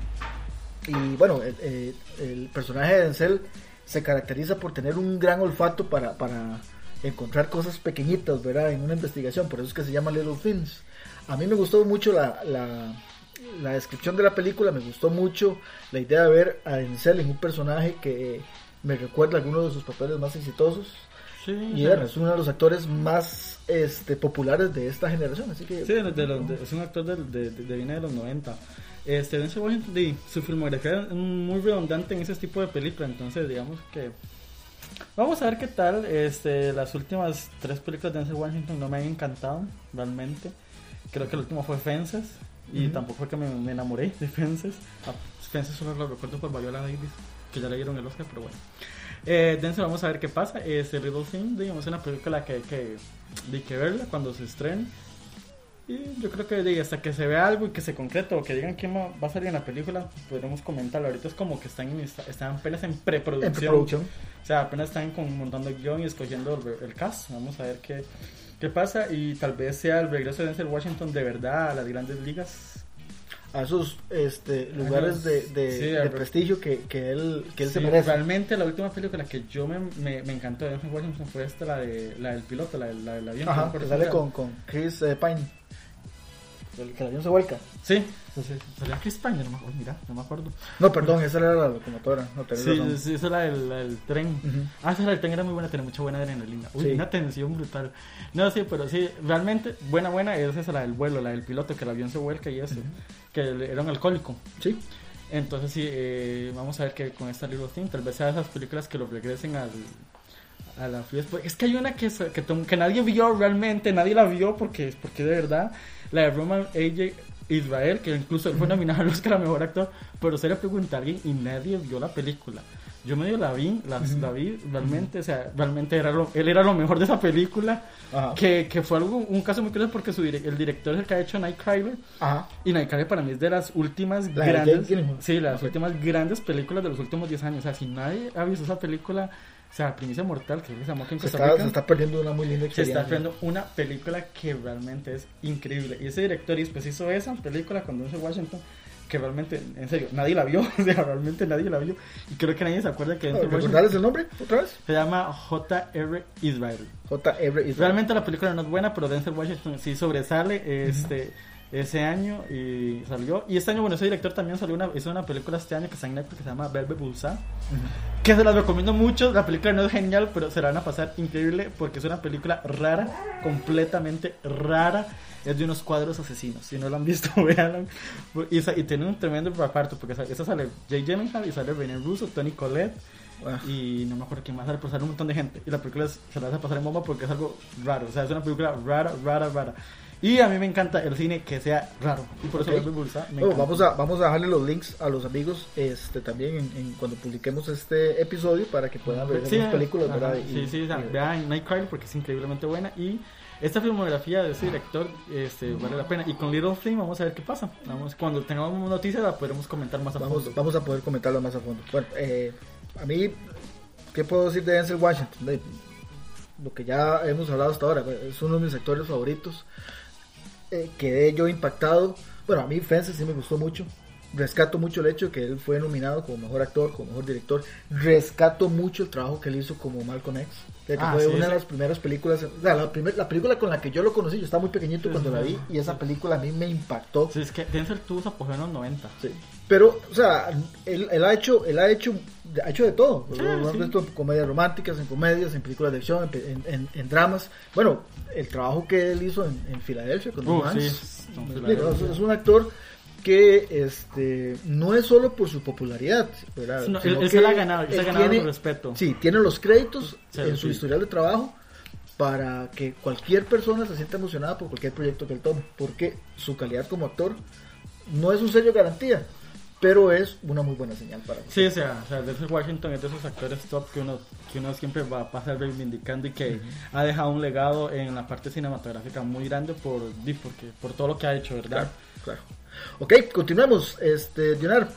Speaker 1: Y bueno, el, el- el personaje de Denzel se caracteriza por tener un gran olfato para, para encontrar cosas pequeñitas, ¿verdad? En una investigación, por eso es que se llama Little Things. A mí me gustó mucho la, la, la descripción de la película, me gustó mucho la idea de ver a Denzel en un personaje que me recuerda a algunos de sus papeles más exitosos.
Speaker 2: Sí,
Speaker 1: y bueno, es uno de los actores más este, populares de esta generación, así que...
Speaker 2: Sí, de, de los- de- es un actor de, de, de viene de los 90. Este, Denzel Washington, di, su filmografía es muy redundante en ese tipo de películas, entonces digamos que... Vamos a ver qué tal. Este, las últimas tres películas de Denzel Washington no me han encantado, realmente. Creo que el último fue Fences, y
Speaker 1: Ujú.
Speaker 2: tampoco fue que me, me enamoré de Fences. Ah, Fences solo lo recuerdo por Viola Davis, que ya le dieron el Oscar, pero bueno. Eh, Denzel, vamos a ver qué pasa. Este Little Thing, digamos, es una película que hay que, hay que verla cuando se estrene. Y yo creo que hasta que se vea algo y que se concrete o que digan quién va va a salir en la película, podremos comentarlo. Ahorita es como que están, en, están apenas en preproducción.
Speaker 1: En preproducción.
Speaker 2: O sea, apenas están con, montando el guion y escogiendo el, el cast. Vamos a ver qué, qué pasa y tal vez sea el regreso de Denzel Washington de verdad a las grandes ligas.
Speaker 1: A esos este, lugares de, de,
Speaker 2: Sí,
Speaker 1: de
Speaker 2: al-
Speaker 1: prestigio que, que él, que él se merece.
Speaker 2: Realmente la última película que yo me, me, me encantó de Washington fue esta, la, de, la del piloto, la, del- la del avión.
Speaker 1: Ajá, que sale con, con Chris eh, Pine. El que el avión se vuelca.
Speaker 2: Sí, Salía Chris Pine, no me acuerdo, mira, no me acuerdo.
Speaker 1: No, perdón, esa era la locomotora. No, tenés
Speaker 2: Sí,
Speaker 1: razón.
Speaker 2: sí, esa es la del, la del tren. Ah, esa la del tren era muy buena, tenía mucha buena adrenalina. Uy,
Speaker 1: Sí.
Speaker 2: una tensión brutal. No, sí, pero sí, realmente buena, buena es esa la del vuelo, la del piloto, que el avión se vuelca y eso. Que era un alcohólico.
Speaker 1: Sí.
Speaker 2: Entonces sí, eh, vamos a ver que con esta Little Thing, tal vez sea de esas películas que lo regresen al, a la fiesta. Es que hay una que, que, que nadie vio realmente, nadie la vio porque, porque de verdad, la de Roman AJ Israel, que incluso él fue nominado al Oscar a Mejor Actor, pero se le pregunta a alguien y nadie vio la película. Yo medio la vi, las, la vi realmente, o sea, realmente era lo- él era lo mejor de esa película, que, que fue algo, un caso muy curioso porque su el director es el que ha hecho Nightcrawler,
Speaker 1: Ajá.
Speaker 2: y Nightcrawler para mí es de las últimas
Speaker 1: La de
Speaker 2: grandes. Sí, las
Speaker 1: Ok.
Speaker 2: últimas grandes películas de los últimos 10 años. O sea, si nadie ha visto esa película, o sea, Primicia Mortal, que se llamó aquí en
Speaker 1: Se
Speaker 2: Costa
Speaker 1: está,
Speaker 2: Rica,
Speaker 1: se está perdiendo una muy linda
Speaker 2: se
Speaker 1: experiencia.
Speaker 2: está haciendo una película que realmente es increíble. Y ese director y después hizo esa película con Denzel Washington, que realmente, en serio, nadie la vio. O sea, realmente nadie la vio. Y creo que nadie se acuerda que Denzel Washington
Speaker 1: ¿Recordarles el nombre otra vez?
Speaker 2: se llama J.R. Israel.
Speaker 1: J.R. Israel.
Speaker 2: Realmente la película no es buena, pero Denzel Washington sí sobresale este ese año y salió. Y este año, bueno, ese director también salió una, hizo una película este año que está en Netflix que se llama Velvet Bullseye. Que se las recomiendo mucho. La película no es genial, pero se la van a pasar increíble porque es una película rara, completamente rara. Es de unos cuadros asesinos. Si no lo han visto, véanla. Y, y tiene un tremendo reparto porque sa- esa sale Jay Gyllenhaal y sale René Russo, Tony Collette y no me acuerdo quién más sale, pero sale un montón de gente. Y la película se la a pasar en bomba porque es algo raro. O sea, es una película rara, rara, rara. Y a mí me encanta el cine que sea raro. Y por eso
Speaker 1: Ok.
Speaker 2: Velvet Bullseye me encanta.
Speaker 1: vamos, a, vamos a dejarle los links a los amigos este también en, en cuando publiquemos este episodio para que puedan ver
Speaker 2: Sí,
Speaker 1: las películas,
Speaker 2: ajá,
Speaker 1: ¿verdad?
Speaker 2: Sí,
Speaker 1: Y-
Speaker 2: sí,
Speaker 1: y-
Speaker 2: vean Nightcrawler porque es increíblemente buena. Y esta filmografía de ese director este, vale la pena. Y con Little Thing vamos a ver qué pasa. Vamos, cuando tengamos noticias la podremos comentar más a
Speaker 1: vamos,
Speaker 2: fondo.
Speaker 1: vamos a poder comentarlo más a fondo. Bueno, eh, a mí, ¿qué puedo decir de Denzel Washington? De- lo que ya hemos hablado hasta ahora, es uno de mis actores favoritos. Eh, quedé yo impactado. Bueno, a mí Fences sí me gustó mucho. Rescato mucho el hecho de que él fue nominado como mejor actor, como mejor director. Rescato mucho el trabajo que él hizo como Malcolm X. que
Speaker 2: Ah,
Speaker 1: fue
Speaker 2: sí,
Speaker 1: una
Speaker 2: sí.
Speaker 1: de las primeras películas. o sea, la, primer- la película con la que yo lo conocí, yo estaba muy pequeñito
Speaker 2: Sí,
Speaker 1: cuando la vi. Y esa película a mí me impactó.
Speaker 2: Sí, es que Denzel su apogeo en los 90.
Speaker 1: Sí. Pero, o sea, él, él ha hecho, él ha hecho, ha hecho de todo. Hemos
Speaker 2: sí.
Speaker 1: visto en comedias románticas, en comedias, en películas de acción, en, en- en dramas. Bueno, el trabajo que él hizo en, en Filadelfia con
Speaker 2: Uh, sí,
Speaker 1: es, es un actor que este no es solo por su popularidad, ¿verdad?
Speaker 2: No, él- se la ha ganado, él se ha ganado
Speaker 1: tiene-
Speaker 2: respeto.
Speaker 1: Sí, tiene los créditos
Speaker 2: Sí,
Speaker 1: en su historial de trabajo para que cualquier persona se sienta emocionada por cualquier proyecto que él tome, porque su calidad como actor no es un sello garantía, pero es una muy buena señal para
Speaker 2: Sí, o sea, o sea, Denzel Washington es de esos actores top que uno, que uno siempre va a pasar reivindicando y que ha dejado un legado en la parte cinematográfica muy grande por, porque, por todo lo que ha hecho, ¿verdad?
Speaker 1: Claro, claro. Ok, continuemos. Este, Dionar.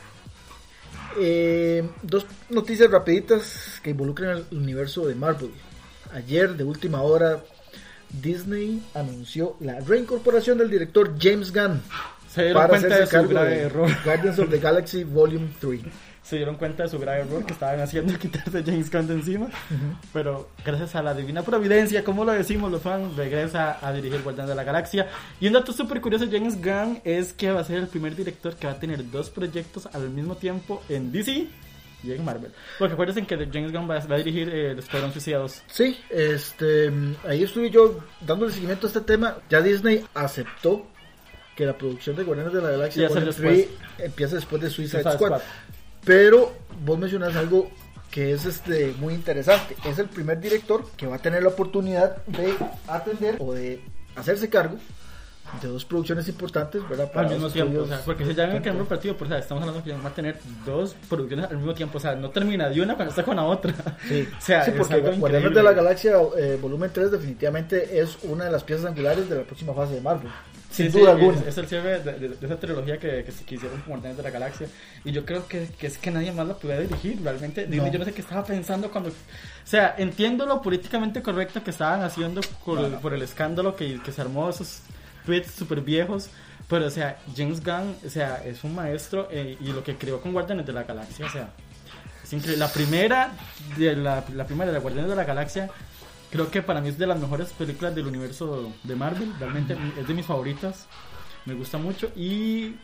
Speaker 1: Eh, dos noticias rapiditas que involucran al universo de Marvel. Ayer, de última hora, Disney anunció la reincorporación del director James Gunn
Speaker 2: Se dieron
Speaker 1: para
Speaker 2: cuenta de su grave
Speaker 1: de
Speaker 2: error.
Speaker 1: Guardians of the Galaxy Volume 3.
Speaker 2: Se dieron cuenta de su grave error que estaban haciendo quitarse James Gunn de encima. Pero gracias a la divina providencia, como lo decimos los fans, regresa a dirigir Guardianes de la Galaxia. Y un dato súper curioso de James Gunn es que va a ser el primer director que va a tener dos proyectos al mismo tiempo en DC y en Marvel. Porque acuérdense que James Gunn va, a dirigir eh, el Escuadrón Suicida 2.
Speaker 1: Sí, este, ahí estuve yo dándole seguimiento a este tema. Ya Disney aceptó que la producción de Guardianes de la Galaxia Volume 3 empieza después de Suicide Squad. Pero vos mencionas algo que es este muy interesante. Es el primer director que va a tener la oportunidad de atender o de hacerse cargo de dos producciones importantes, ¿verdad?
Speaker 2: Al mismo tiempo, o sea, porque ya en el cambio partido, o sea, estamos hablando que va a tener dos producciones al mismo tiempo, o sea, no termina de una cuando está con la otra.
Speaker 1: Sí,
Speaker 2: o sea,
Speaker 1: sí, porque Guardianes de la Galaxia eh, volumen 3 definitivamente es una de las piezas angulares de la próxima fase de Marvel. Sin
Speaker 2: Sí,
Speaker 1: duda
Speaker 2: sí,
Speaker 1: alguna.
Speaker 2: Es, es el cierre de, de- de esa trilogía que, que, se- con Guardianes de la Galaxia. Y yo creo que, que es que nadie más la pudiera dirigir. Realmente,
Speaker 1: No.
Speaker 2: yo no sé qué estaba pensando cuando. O sea, entiendo lo políticamente correcto que estaban haciendo por,
Speaker 1: No,
Speaker 2: el,
Speaker 1: no.
Speaker 2: por el escándalo que, que se armó, esos tweets súper viejos. Pero, o sea, James Gunn, o sea, es un maestro eh, y lo que creó con Guardianes de la Galaxia, o sea, es increíble. La primera, de la, la primera de Guardianes de la Galaxia, creo que para mí es de las mejores películas del universo de Marvel. Realmente es de mis favoritas. Me gusta mucho. Y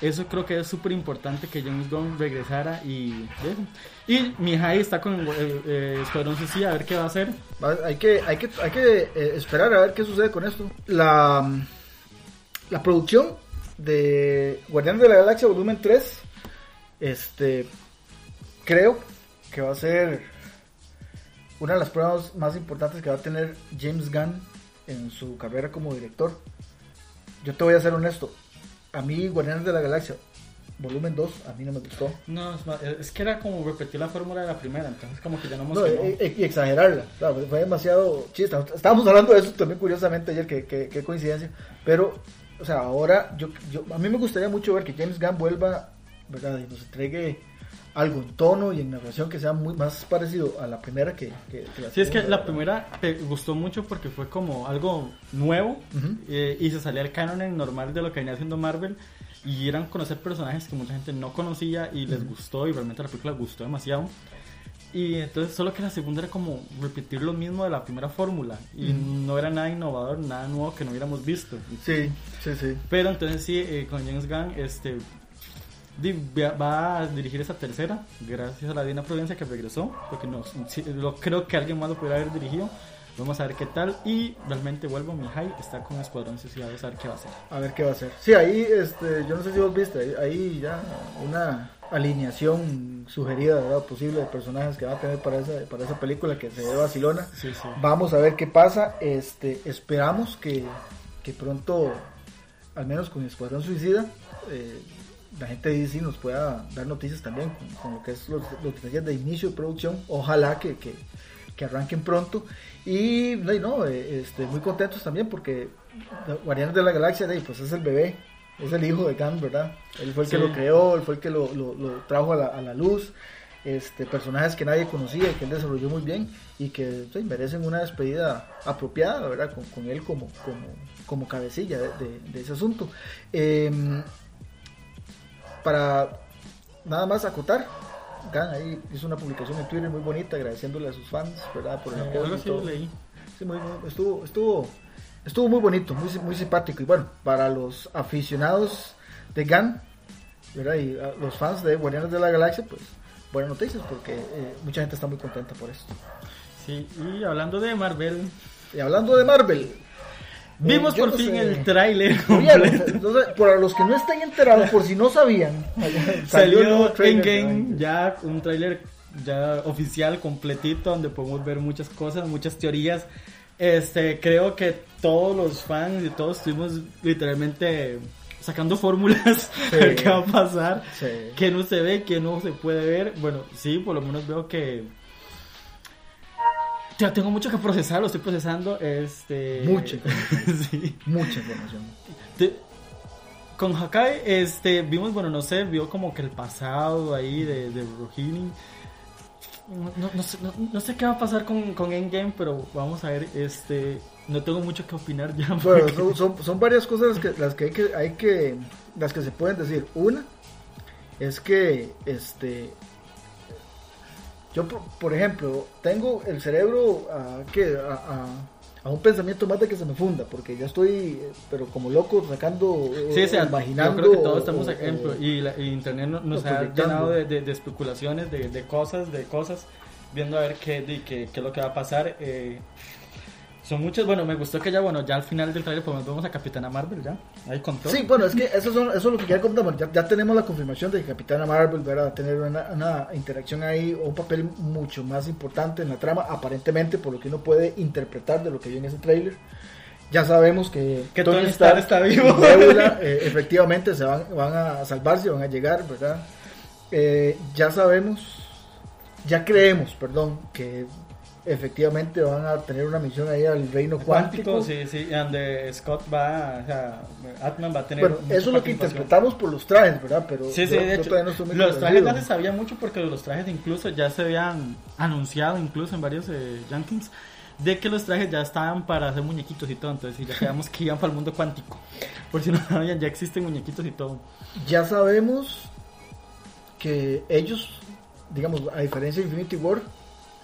Speaker 2: eso creo que es súper importante que James Gunn regresara y eso. Y mi high está con el eh, Escuadrón Suicida, a ver qué va a hacer.
Speaker 1: Hay que, hay que, hay que eh, esperar a ver qué sucede con esto. La, la producción de Guardianes de la Galaxia volumen 3, este, creo que va a ser una de las pruebas más importantes que va a tener James Gunn en su carrera como director. Yo te voy a ser honesto, a mí Guardianes de la Galaxia volumen 2 a mí no me gustó.
Speaker 2: No, es, ma- es que era como repetir la fórmula de la primera, entonces como que ya no
Speaker 1: No,
Speaker 2: emocionó.
Speaker 1: eh, eh, y exagerarla, claro, fue demasiado chiste. Estábamos hablando de eso también curiosamente ayer, qué coincidencia. Pero, o sea, ahora yo, yo, a mí me gustaría mucho ver que James Gunn vuelva, ¿verdad? Y nos entregue algo en tono y en narración que sea muy más parecido a la primera que, que, que la
Speaker 2: Sí, es que la primera te gustó mucho porque fue como algo nuevo
Speaker 1: Ujú.
Speaker 2: eh, y se salía el canon normal de lo que venía haciendo Marvel y eran conocer personajes que mucha gente no conocía y les gustó y realmente la película gustó demasiado. Y entonces solo que la segunda era como repetir lo mismo de la primera fórmula y no era nada innovador, nada nuevo que no hubiéramos visto.
Speaker 1: Sí, sí, sí.
Speaker 2: Pero entonces sí, eh, con James Gunn, este, va- a dirigir esa tercera, gracias a la Dina Providencia que regresó, porque no, lo, creo que alguien más lo pudiera haber dirigido. Vamos a ver qué tal. Y realmente vuelvo, mi high está con Escuadrón Suicida, a ver qué va a hacer.
Speaker 1: A ver qué va a hacer. Sí, ahí, este, yo no sé si vos viste, ahí, ya una alineación sugerida, ¿verdad? Posible de personajes que va a tener para esa, para esa película que se ve vacilona.
Speaker 2: Sí, sí.
Speaker 1: Vamos a ver qué pasa. Este, esperamos que, que pronto, al menos con Escuadrón Suicida, eh, la gente de DC nos pueda dar noticias también con, con lo que es los, los detalles de inicio de producción. Ojalá que, que, que arranquen pronto. Y no, eh, este, muy contentos también porque Guardianes de la Galaxia, pues es el bebé. Es el hijo de Gunn, ¿verdad? Él fue el que lo creó, él fue el que lo, lo- lo trajo a la, a la luz este, personajes que nadie conocía y que él desarrolló muy bien y que sí, merecen una despedida apropiada, ¿verdad? Con, con él como, como, como cabecilla de, de- de ese asunto. Eh, para nada más acotar, Gan ahí hizo una publicación en Twitter muy bonita agradeciéndole a sus fans, ¿verdad? Por el
Speaker 2: Eh,
Speaker 1: apoyo y
Speaker 2: así
Speaker 1: todo.
Speaker 2: leí.
Speaker 1: Sí, muy, muy- estuvo, estuvo, estuvo muy bonito, muy, muy simpático. Y bueno, para los aficionados de GAN, ¿verdad? Y a los fans de Guardianes de la Galaxia, pues buenas noticias porque eh, mucha gente está muy contenta por esto.
Speaker 2: Sí, y hablando de Marvel,
Speaker 1: Y hablando de Marvel,
Speaker 2: vimos
Speaker 1: Eh,
Speaker 2: por
Speaker 1: no
Speaker 2: fin
Speaker 1: sé.
Speaker 2: el tráiler
Speaker 1: para los que no estén enterados, por si no sabían,
Speaker 2: Salió
Speaker 1: nuevo trailer
Speaker 2: Endgame,
Speaker 1: Avengers.
Speaker 2: ya un tráiler ya oficial, completito, donde podemos ver muchas cosas, muchas teorías. Este, creo que todos los fans y todos estuvimos literalmente sacando fórmulas
Speaker 1: Sí.
Speaker 2: qué va a pasar,
Speaker 1: Sí.
Speaker 2: que no se ve, que no se puede ver. Bueno, sí, por lo menos veo que ya tengo mucho que procesar, lo estoy procesando. Este,
Speaker 1: Mucho.
Speaker 2: sí.
Speaker 1: Mucha información.
Speaker 2: Con Hakai, este, vimos, bueno, no sé, vio como que el pasado ahí de, de Rohini. No, no- no sé, no- no sé qué va a pasar con, con Endgame, pero vamos a ver, este, no tengo mucho que opinar ya.
Speaker 1: Bueno,
Speaker 2: porque-
Speaker 1: son, son, son varias cosas las que, las que hay que hay que las que se pueden decir. Una es que este Yo, por, por ejemplo, tengo el cerebro a, ¿qué? A, a- a un pensamiento más de que se me funda, porque ya estoy, eh, pero como loco, sacando,
Speaker 2: Sí, o sea,
Speaker 1: imaginando.
Speaker 2: yo creo que todos estamos
Speaker 1: o-
Speaker 2: ejemplo y, la, y internet no- nos ha llenado de, de- de especulaciones, de, de cosas, de cosas, viendo a ver qué, de, qué, qué es lo que va a pasar. eh, son muchos, bueno, me gustó que ya, bueno, ya al final del trailer pues vemos a Capitana Marvel, ya, ahí contó.
Speaker 1: Sí, bueno, es que eso, son, eso es lo que quería comentar. bueno, Ya, ya tenemos la confirmación de que Capitana Marvel va a tener una, una interacción ahí o un papel mucho más importante en la trama, aparentemente, por lo que uno puede interpretar de lo que vio en ese tráiler. Ya sabemos que,
Speaker 2: Que Tony Stark está vivo.
Speaker 1: eh, efectivamente se van, van a salvarse, van a llegar, ¿verdad? Eh, ya sabemos, ya creemos, perdón, que efectivamente van a tener una misión ahí al reino cuántico.
Speaker 2: Cuántico, sí, sí, donde Scott va, o sea, Atman va a tener...
Speaker 1: Bueno, eso es lo que interpretamos por los trajes, ¿verdad? Pero
Speaker 2: Sí, sí,
Speaker 1: yo-
Speaker 2: de
Speaker 1: yo
Speaker 2: hecho,
Speaker 1: todavía no estoy muy
Speaker 2: los trajes ya se sabía mucho porque los trajes incluso ya se habían anunciado incluso en varios eh, rankings de que los trajes ya estaban para hacer muñequitos y todo, entonces ya sabíamos que iban para el mundo cuántico. Por si no sabían, ya existen muñequitos y todo.
Speaker 1: Ya sabemos que ellos, digamos, a diferencia de Infinity War,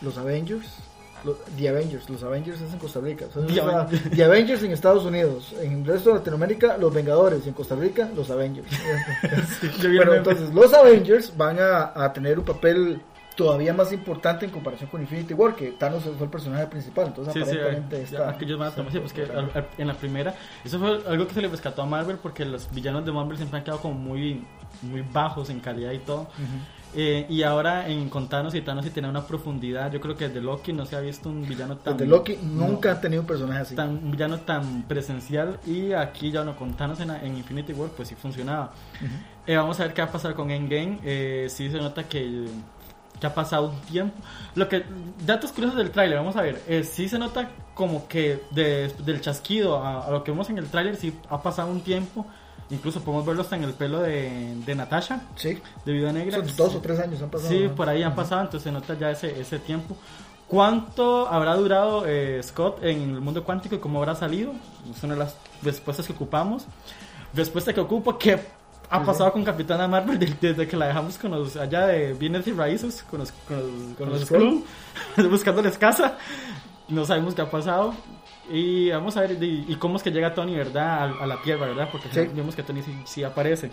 Speaker 1: los Avengers, los, The Avengers, los Avengers es en Costa Rica,
Speaker 2: The Avengers.
Speaker 1: The Avengers en Estados Unidos, en el resto de Latinoamérica, los Vengadores, y en Costa Rica, los Avengers.
Speaker 2: El
Speaker 1: bueno, entonces los Avengers van a, a tener un papel todavía más importante en comparación con Infinity War, que Thanos fue el personaje principal, entonces
Speaker 2: Sí, sí,
Speaker 1: aparentemente
Speaker 2: ya,
Speaker 1: está...
Speaker 2: que ellos van a tomar, sí, pues que al- al- en la primera, eso fue algo que se le rescató a Marvel porque los villanos de Marvel siempre han quedado como muy, muy bajos en calidad y todo. Eh, y ahora en con Thanos y Thanos sí tiene una profundidad, yo creo que desde Loki no se ha visto un villano tan...
Speaker 1: Desde Loki
Speaker 2: no,
Speaker 1: nunca han tenido un personaje así.
Speaker 2: tan, un villano tan presencial y aquí ya no con Thanos en, en Infinity War pues sí funcionaba. Eh, vamos a ver qué va a pasar con Endgame. Eh, sí se nota que, que ha pasado un tiempo. Lo que datos curiosos del tráiler, vamos a ver. Eh, sí se nota como que de- del chasquido a, a lo que vemos en el tráiler sí ha pasado un tiempo. Incluso podemos verlo hasta en el pelo de, de Natasha,
Speaker 1: Sí,
Speaker 2: de Viuda Negra.
Speaker 1: son dos o tres años han pasado.
Speaker 2: Sí,
Speaker 1: ¿no?
Speaker 2: por ahí han pasado, entonces se nota ya ese, ese tiempo. ¿Cuánto habrá durado eh, Scott en el mundo cuántico y cómo habrá salido? Es una de las respuestas que ocupamos. Respuesta que ocupo, ¿qué ha pasado con Capitana Marvel de- desde que la dejamos con los allá de bienes y raíces, con los, con los, con
Speaker 1: los
Speaker 2: los Skrull, buscándoles casa? No sabemos qué ha pasado. Y vamos a ver, y, y cómo es que llega Tony, ¿verdad? A, a la Tierra, ¿verdad? Porque
Speaker 1: Sí.
Speaker 2: vemos que Tony sí, sí aparece.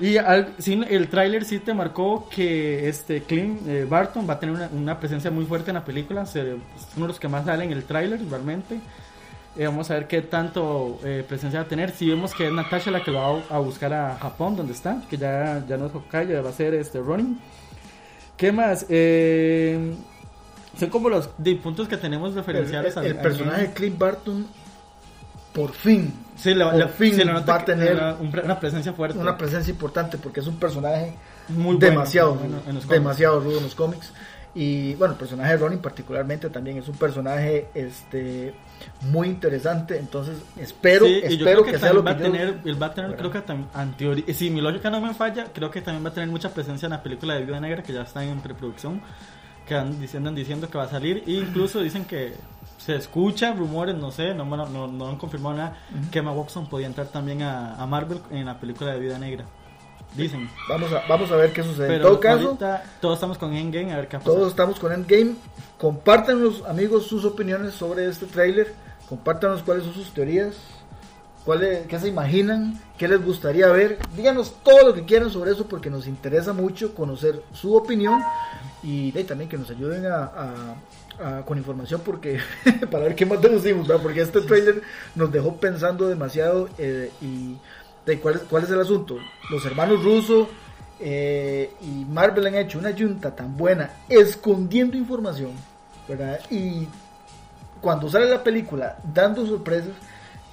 Speaker 2: Y al, sí, el tráiler sí te marcó que este Clint eh, Barton va a tener una, una presencia muy fuerte en la película. Se- es uno de los que más sale en el tráiler, realmente. Eh, vamos a ver qué tanto eh, presencia va a tener. Si vemos que es Natasha la que lo va a, buscar a Japón, donde está, que ya, ya no es Hokage, va a ser este Ronin. ¿Qué más? Eh, son como los de puntos que tenemos
Speaker 1: El,
Speaker 2: referenciales
Speaker 1: el- el
Speaker 2: al
Speaker 1: personaje de Clint Barton, por fin,
Speaker 2: Sí, le,
Speaker 1: por
Speaker 2: le-
Speaker 1: fin
Speaker 2: nota
Speaker 1: va a tener
Speaker 2: una, una presencia fuerte.
Speaker 1: una presencia importante porque es un personaje
Speaker 2: muy bueno,
Speaker 1: demasiado,
Speaker 2: bueno en los
Speaker 1: demasiado rudo en los cómics. Y bueno, el personaje de Ronin particularmente también es un personaje este muy interesante, entonces espero,
Speaker 2: Sí,
Speaker 1: espero que,
Speaker 2: que,
Speaker 1: sea lo que
Speaker 2: va
Speaker 1: yo-
Speaker 2: tener, él va a tener, creo que en teoría, si mi lógica no me falla, creo que también va a tener mucha presencia en la película de Viuda Negra que ya está en preproducción, que andan diciendo, que va a salir, e incluso dicen que se escucha rumores, no sé, no, no, no han confirmado nada, que Emma Watson podía entrar también a, a Marvel en la película de Viuda Negra. Dicen.
Speaker 1: vamos a vamos a ver qué sucede. en
Speaker 2: Pero
Speaker 1: todo caso,
Speaker 2: ahorita todos estamos con Endgame, a ver qué ha.
Speaker 1: Todos estamos con Endgame. Compártanos, amigos, sus opiniones sobre este tráiler. Compártanos cuáles son sus teorías. Cuáles, ¿Qué se imaginan? ¿Qué les gustaría ver? Díganos todo lo que quieran sobre eso porque nos interesa mucho conocer su opinión y de ahí también que nos ayuden a, con información porque para ver qué más deducimos, ¿verdad? porque este tráiler nos dejó pensando demasiado eh, y de ¿cuál, es, ¿cuál es el asunto? Los hermanos Russo eh, y Marvel han hecho una junta tan buena escondiendo información, ¿verdad? Y cuando sale la película dando sorpresas,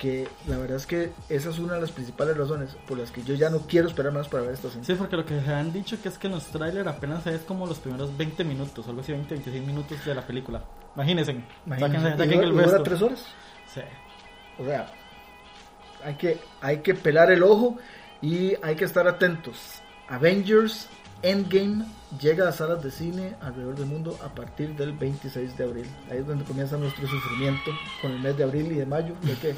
Speaker 1: que la verdad es que esa es una de las principales razones por las que yo ya no quiero esperar más para ver esta cinta.
Speaker 2: Sí, porque lo que se han dicho que es que en los trailers apenas es como los primeros 20 minutos, algo así, 20, 26 minutos de la película. Imagínense.
Speaker 1: Imagínense,
Speaker 2: saquen- saquen
Speaker 1: dura-
Speaker 2: el resto.
Speaker 1: tres horas.
Speaker 2: Sí.
Speaker 1: O sea, hay que, hay que pelar el ojo y hay que estar atentos. Avengers Endgame llega a salas de cine alrededor del mundo a partir del 26 de abril. Ahí es donde comienza nuestro sufrimiento con el mes de abril y de mayo. Que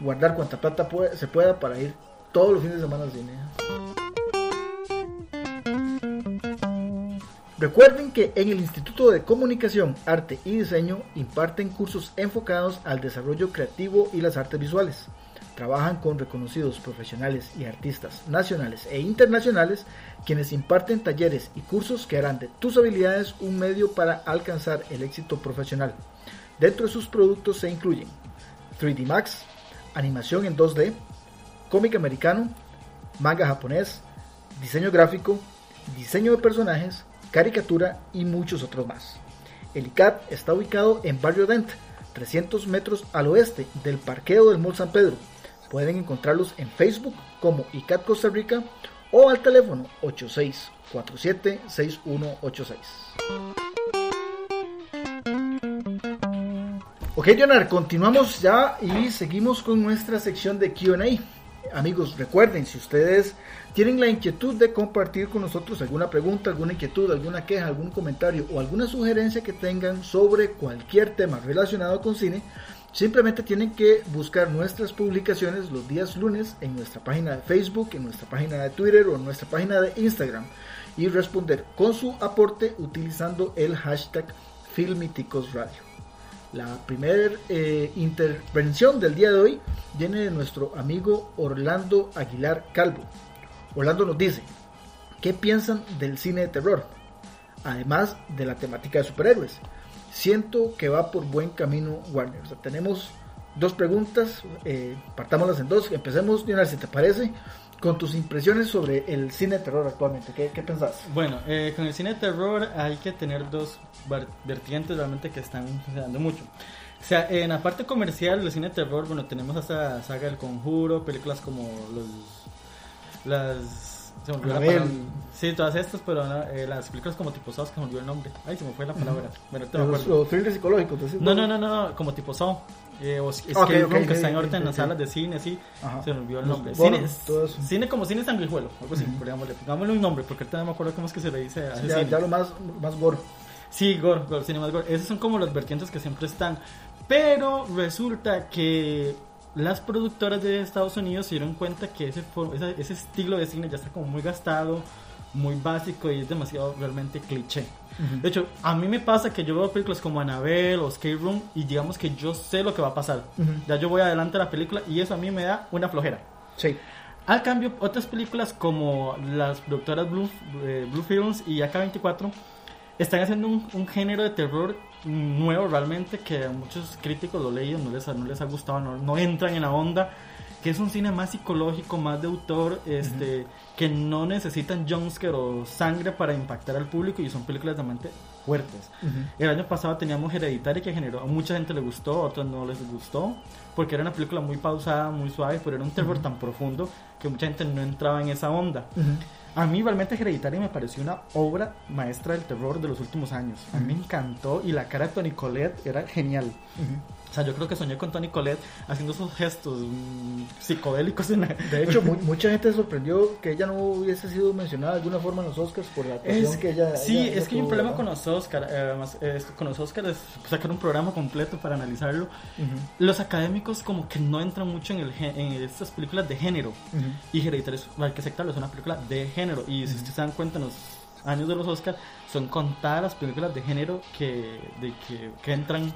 Speaker 1: guardar cuanta plata se pueda para ir todos los fines de semana al cine. Recuerden que en el Instituto de Comunicación, Arte y Diseño imparten cursos enfocados al desarrollo creativo y las artes visuales. Trabajan con reconocidos profesionales y artistas nacionales e internacionales quienes imparten talleres y cursos que harán de tus habilidades un medio para alcanzar el éxito profesional. Dentro de sus productos se incluyen 3D Max, animación en 2D, cómic americano, manga japonés, diseño gráfico, diseño de personajes, caricatura y muchos otros más. El ICAT está ubicado en Barrio Dent, 300 metros al oeste del parqueo del Mall San Pedro. Pueden encontrarlos en Facebook como ICAT Costa Rica o al teléfono 8647-6186. Ok, Jonar, continuamos ya y seguimos con nuestra sección de QA. Amigos, recuerden, si ustedes tienen la inquietud de compartir con nosotros alguna pregunta, alguna inquietud, alguna queja, algún comentario o alguna sugerencia que tengan sobre cualquier tema relacionado con cine, simplemente tienen que buscar nuestras publicaciones los días lunes en nuestra página de Facebook, en nuestra página de Twitter o en nuestra página de Instagram y responder con su aporte utilizando el hashtag Filmiticos Radio. La primera eh, intervención del día de hoy viene de nuestro amigo Orlando Aguilar Calvo. Orlando nos dice, ¿qué piensan del cine de terror? Además de la temática de superhéroes. Siento que va por buen camino Warner. tenemos dos preguntas, eh, partámoslas en dos. Empecemos, Leonard, si te parece, con tus impresiones sobre el cine de terror actualmente. ¿Qué, qué pensás?
Speaker 2: Bueno, eh, con el cine de terror hay que tener dos vertientes realmente que están funcionando mucho. O sea, en la parte comercial del cine de terror, bueno, tenemos esta saga del conjuro, películas como los las se me olvidó la Sí, todas estas, pero eh, las películas como tipo Saw, que se me olvidó el nombre. Ay, se me fue la palabra. Bueno, te
Speaker 1: los, los thrillers psicológicos.
Speaker 2: No, no, no, no, como tipo Saw. Eh, o Escape Room, que está en ahorita en las salas de cine, así. Se me olvidó el nombre. cine, cine como cine sanguijuelo, algo así. Pongámosle, un nombre, porque ahorita no me acuerdo cómo es que se le dice.
Speaker 1: A ya, ya, lo más, más gore.
Speaker 2: Sí, gore, gore, cine más gore. Esos son como los vertientes que siempre están. Pero resulta que las productoras de Estados Unidos se dieron cuenta que ese, ese, estilo de cine ya está como muy gastado, muy básico y es demasiado realmente cliché. De hecho, a mí me pasa que yo veo películas como Annabelle o Escape Room y digamos que yo sé lo que va a pasar. Ya yo voy adelante a la película y eso a mí me da una flojera.
Speaker 1: Sí.
Speaker 2: Al cambio, otras películas como las productoras Blue, eh, Blue Films y AK24 están haciendo un, un género de terror nuevo realmente que muchos críticos lo leído no les, no les ha gustado, no, no, entran en la onda, que es un cine más psicológico, más de autor, este, que no necesitan jumpscare o sangre para impactar al público y son películas realmente fuertes. El año pasado teníamos Hereditary que generó, a mucha gente le gustó, a otros no les gustó, porque era una película muy pausada, muy suave, pero era un terror tan profundo que mucha gente no entraba en esa onda. A mí realmente Hereditary me pareció una obra maestra del terror de los últimos años. A mí me encantó y la cara de Tony Collette era genial. O sea, yo creo que soñé con Tony Colette haciendo esos gestos mm, psicodélicos. En
Speaker 1: De hecho, mucha gente sorprendió que ella no hubiese sido mencionada de alguna forma en los Oscars por la actuación que ella.
Speaker 2: Sí, es que hay un problema con los Oscars. Eh, con los Oscars sacar un programa completo para analizarlo. Los académicos, como que no entran mucho en, el, en estas películas de género. Y Hereditary, hay que aceptarlo, es una película de género. Y si ustedes se dan cuenta, en los años de los Oscars son contadas las películas de género que, de que, que entran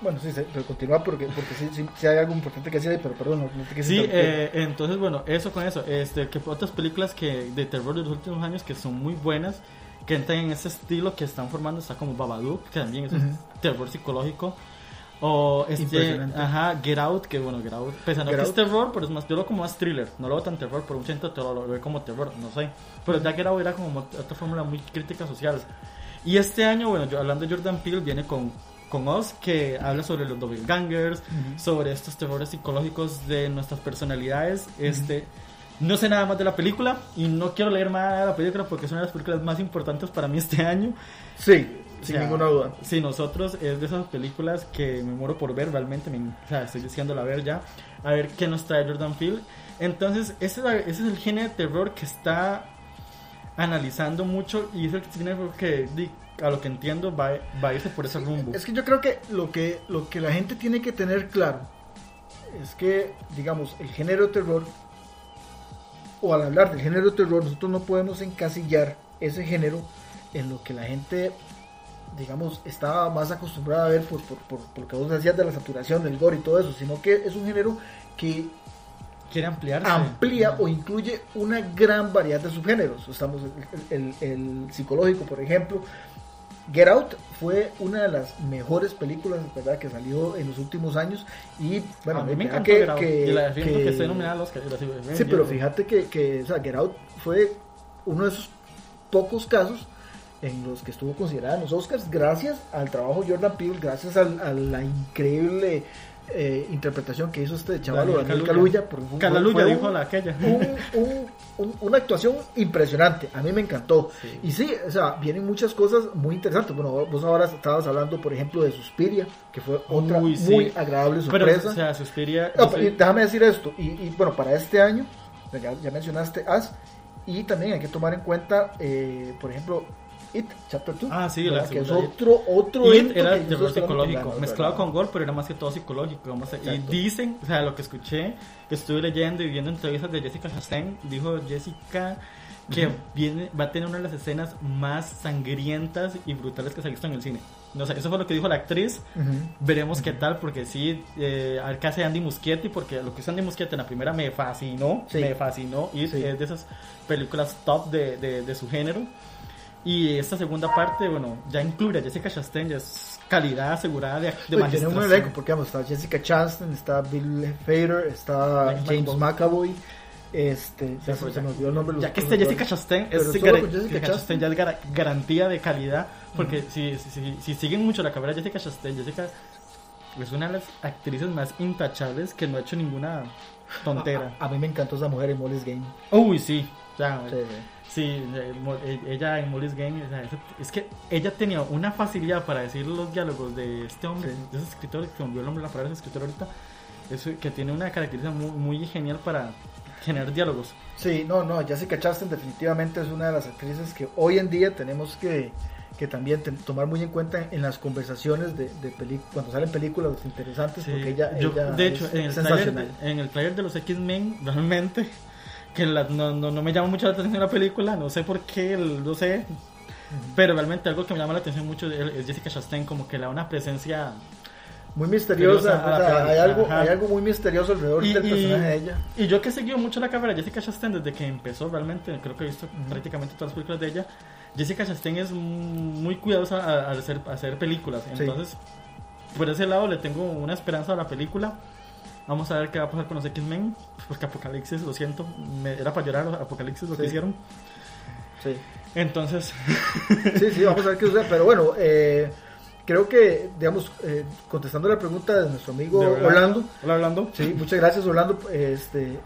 Speaker 1: bueno, sí, pero continúa porque, porque sí, sí, hay algo importante que decir, pero perdón, no,
Speaker 2: te Sí, eh, entonces, bueno, eso con eso. Este, que otras películas que de terror de los últimos años que son muy buenas, que entran en ese estilo que están formando, está como Babadook, que también es un terror psicológico. O este, ajá, Get Out, que bueno, Get Out, pese a no que es terror, pero es más, yo lo como más thriller, no lo veo tan terror, por un ciento te lo, veo como terror, no sé. Pero ya Get Out era como otra fórmula muy crítica social. Y este año, bueno, yo hablando de Jordan Peele, viene con con Oz, que habla sobre los doppelgangers, sobre estos terrores psicológicos de nuestras personalidades. Este, no sé nada más de la película y no quiero leer más de la película porque es una de las películas más importantes para mí este año.
Speaker 1: Sí, sin ninguna duda.
Speaker 2: Sí, nosotros es de esas películas que me muero por ver realmente, o sea, estoy diciéndola ver ya, a ver qué nos trae Jordan Peele. Entonces, ese es, ese es el género de terror que está analizando mucho y es el género que a lo que entiendo, va, va a irse por ese rumbo.
Speaker 1: Es que yo creo que lo, que lo que la gente tiene que tener claro es que, digamos, el género de terror, o al hablar del género de terror, nosotros no podemos encasillar ese género en lo que la gente, digamos, estaba más acostumbrada a ver por, por, por, por lo que vos decías de la saturación, del gore y todo eso, sino que es un género que
Speaker 2: Quiere ampliarse.
Speaker 1: amplía o incluye una gran variedad de subgéneros. Estamos el, el- el psicológico, por ejemplo. Get Out fue una de las mejores películas ¿verdad? que salió en los últimos años y bueno,
Speaker 2: a mí me encantó
Speaker 1: que,
Speaker 2: Get Out,
Speaker 1: que-
Speaker 2: y la
Speaker 1: que-
Speaker 2: que estoy nominada al Oscar. sigo-
Speaker 1: Sí, pero fíjate que, que o sea, Get Out fue uno de esos pocos casos en los que estuvo considerada en los Oscars gracias al trabajo de Jordan Peele, gracias al- a, la increíble eh, interpretación que hizo este chaval
Speaker 2: Daniel
Speaker 1: fue un-
Speaker 2: dijo la aquella.
Speaker 1: un- un- un- una actuación impresionante, a mí me encantó.
Speaker 2: Sí.
Speaker 1: Y sí, o sea, vienen muchas cosas muy interesantes. Bueno, vos ahora estabas hablando, por ejemplo, de Suspiria, que fue otra
Speaker 2: Uy, sí.
Speaker 1: muy agradable
Speaker 2: Pero,
Speaker 1: sorpresa.
Speaker 2: o sea, Suspiria.
Speaker 1: No,
Speaker 2: soy-
Speaker 1: déjame decir esto, y, y, bueno, para este año, ya, ya mencionaste As, y también hay que tomar en cuenta, eh, por ejemplo, It, Chapter 2,
Speaker 2: Ah, sí, la
Speaker 1: que es otro, otro
Speaker 2: It era terror psicológico, mezclado con gore, pero era más que todo psicológico. Y dicen, o sea, lo que escuché, que estuve leyendo y viendo entrevistas de Jessica Chastain, dijo Jessica que
Speaker 1: Ujú.
Speaker 2: viene, va a tener una de las escenas más sangrientas y brutales que se ha visto en el cine. No sé, eso fue lo que dijo la actriz.
Speaker 1: Ujú.
Speaker 2: Veremos qué tal, porque sí, eh, al caso de Andy Muschietti, porque lo que hizo Andy Muschietti en la primera me fascinó,
Speaker 1: Sí.
Speaker 2: me fascinó, y
Speaker 1: Sí.
Speaker 2: es de esas películas top de, de, de su género. Y esta segunda parte, bueno, ya incluye a Jessica Chastain, ya es calidad asegurada de, de
Speaker 1: Pues tiene un
Speaker 2: magistración.
Speaker 1: elenco, porque vamos, está Jessica Chastain, está Bill Fader, está
Speaker 2: James
Speaker 1: James McAvoy, este, ya se,
Speaker 2: pues
Speaker 1: se
Speaker 2: ya-
Speaker 1: me olvidó el nombre
Speaker 2: Ya que
Speaker 1: otros
Speaker 2: Jessica. Chastain, es
Speaker 1: Jessica
Speaker 2: Jessica Chastain ya es gar- garantía de calidad, porque si, si, si, si siguen mucho la carrera de Jessica Chastain, Jessica es una de las actrices más intachables que no ha hecho ninguna tontera.
Speaker 1: A, a mí me encantó esa mujer en Molly's Game.
Speaker 2: Uy, sí. Ya,
Speaker 1: Sí,
Speaker 2: Sí, eh, eh, ella en Molly's Game, o sea, es que ella tenía una facilidad para decir los diálogos de este hombre,
Speaker 1: Sí.
Speaker 2: de ese escritor, que olvidó el nombre la palabra de ese escritor ahorita, eso, que tiene una característica muy, muy genial para generar diálogos.
Speaker 1: Sí, no, no, Jessica Chastain definitivamente es una de las actrices que hoy en día tenemos que, que también te- tomar muy en cuenta en las conversaciones de, de cuando salen películas interesantes,
Speaker 2: Sí,
Speaker 1: porque ella,
Speaker 2: yo,
Speaker 1: ella
Speaker 2: de hecho,
Speaker 1: es,
Speaker 2: en
Speaker 1: es
Speaker 2: el, trailer, en el trailer de los X-Men, realmente, que la- no, no, no me llama mucho la atención la película, no sé por qué, no sé, pero realmente algo que me llama la atención mucho es es Jessica Chastain, como que le da una presencia
Speaker 1: Muy misteriosa,
Speaker 2: Misteriosa
Speaker 1: o sea, hay, algo,
Speaker 2: ajá.
Speaker 1: hay algo muy misterioso alrededor
Speaker 2: Y-
Speaker 1: del
Speaker 2: y-
Speaker 1: personaje de ella.
Speaker 2: Y yo que he seguido mucho la carrera de Jessica Chastain desde que empezó realmente, creo que he visto
Speaker 1: Ujú.
Speaker 2: prácticamente todas las películas de ella. Jessica Chastain es muy cuidadosa al hacer, a hacer películas.
Speaker 1: Sí.
Speaker 2: Entonces, por ese lado le tengo una esperanza a la película. Vamos a ver qué va a pasar con los X-Men. Porque Apocalipsis, lo siento, me- era para llorar Apocalipsis lo que hicieron.
Speaker 1: Sí.
Speaker 2: Entonces,
Speaker 1: Sí, sí, vamos a ver qué sucede. Pero bueno, eh, creo que, digamos, eh, contestando la pregunta de nuestro amigo
Speaker 2: de
Speaker 1: Orlando,
Speaker 2: Hola, Orlando.
Speaker 1: sí, muchas gracias Orlando. Este,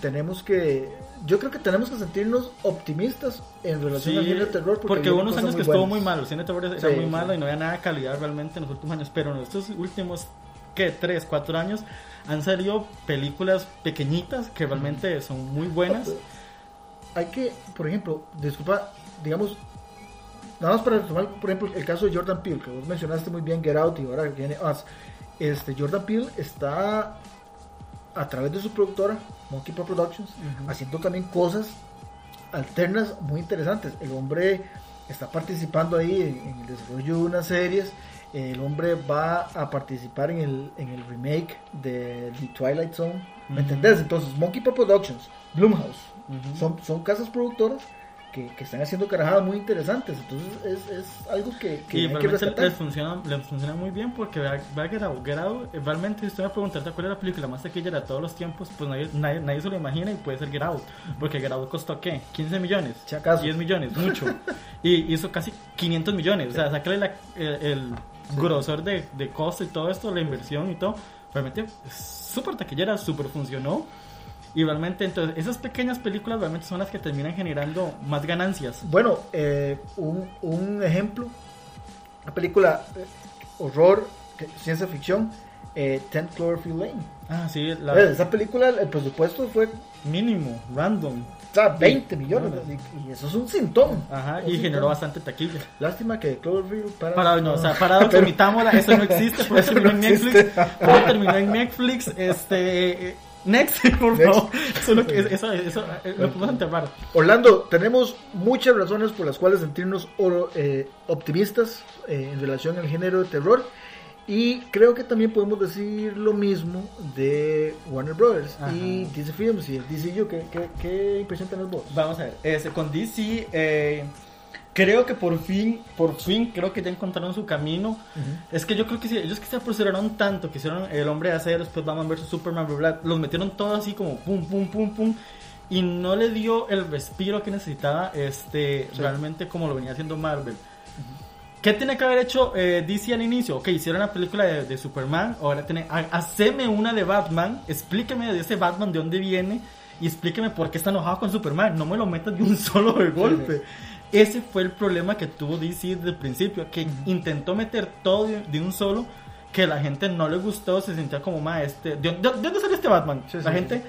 Speaker 1: tenemos que, yo creo que tenemos que sentirnos optimistas en relación
Speaker 2: Sí,
Speaker 1: al cine de terror.
Speaker 2: porque, hubo unos años que estuvo muy malo, el cine de terror era
Speaker 1: Sí,
Speaker 2: muy malo y no había nada de calidad realmente en los últimos años, pero en estos últimos, ¿qué? 3, 4 años han salido películas pequeñitas que realmente son muy buenas.
Speaker 1: Hay que, por ejemplo, disculpa, digamos, nada más para tomar, por ejemplo, el caso de Jordan Peele, que vos mencionaste muy bien Get Out y ahora viene Us. Este, Jordan Peele está a través de su productora, Monkey Productions, haciendo también cosas alternas muy interesantes. El hombre está participando ahí en, en el desarrollo de unas series. El hombre va a participar en el, en el remake de The Twilight Zone. ¿Me
Speaker 2: Ujú.
Speaker 1: entendés? Entonces, Monkey Paw Productions, Blumhouse,
Speaker 2: Ujú.
Speaker 1: son, son casas productoras que, que están haciendo carajadas muy interesantes. Entonces, es, es algo que, que
Speaker 2: y
Speaker 1: hay que
Speaker 2: les funciona, les funciona muy bien porque vea, vea. Get Out, eh, realmente si usted me preguntara cuál es la película más taquillera de todos los tiempos, pues nadie, nadie, nadie se lo imagina y puede ser Get Out. Porque Get Out costó ¿qué? 15 millones.
Speaker 1: Si acaso.
Speaker 2: 10 millones, mucho. y hizo casi 500 millones. O sea, sácale la- el, grosor de, de costo y todo esto, la inversión y todo. Realmente súper taquillera, súper funcionó. Y realmente, entonces, esas pequeñas películas realmente son las que terminan generando más ganancias.
Speaker 1: Bueno, eh, un, un ejemplo, una película eh, horror, que- ciencia ficción, eh, 10 Cloverfield Lane.
Speaker 2: Ah, sí, la
Speaker 1: Esa película, el presupuesto fue
Speaker 2: mínimo, random.
Speaker 1: o sea, 20 millones,
Speaker 2: no,
Speaker 1: y, y eso es un sintón.
Speaker 2: Ajá,
Speaker 1: Un
Speaker 2: y generó bastante taquilla.
Speaker 1: Lástima que Cloverfield para...
Speaker 2: Para, no, o sea, parado,
Speaker 1: Pero-
Speaker 2: eso no existe, por eso
Speaker 1: Eso
Speaker 2: terminó
Speaker 1: no
Speaker 2: en Netflix. Todo terminó en Netflix, este, eh, Next, por
Speaker 1: Next.
Speaker 2: favor. Eso, es lo que- eso, eso, eh, lo podemos enterrar.
Speaker 1: Orlando, tenemos muchas razones por las cuales sentirnos oro- eh, optimistas eh, en relación al género de terror. Y creo que también podemos decir lo mismo de Warner Brothers
Speaker 2: Ajá.
Speaker 1: y DC Films y DCU. ¿Qué, qué, qué impresión tenés vos?
Speaker 2: Vamos a ver, este, con DC, eh, creo que por fin, por fin, creo que ya encontraron su camino. Es que yo creo que sí, ellos que se apresuraron tanto, que hicieron El Hombre de Acero, después Batman vs Superman, bla, bla, los metieron todo así como pum, pum, pum, pum. Y no le dio el respiro que necesitaba este,
Speaker 1: Sí.
Speaker 2: realmente como lo venía haciendo Marvel. ¿Qué tiene que haber hecho eh, DC al inicio? Ok, hicieron la película de, de Superman, ahora tiene, ha- haceme una de Batman, explíqueme de ese Batman de dónde viene y explíqueme por qué está enojado con Superman, no me lo metas de un solo de golpe. Ese fue el problema que tuvo DC desde el principio, que intentó meter todo de, de un solo, que la gente no le gustó, se sentía como más este... ¿De, de- de dónde salió este Batman?
Speaker 1: Sí,
Speaker 2: la
Speaker 1: sí,
Speaker 2: gente...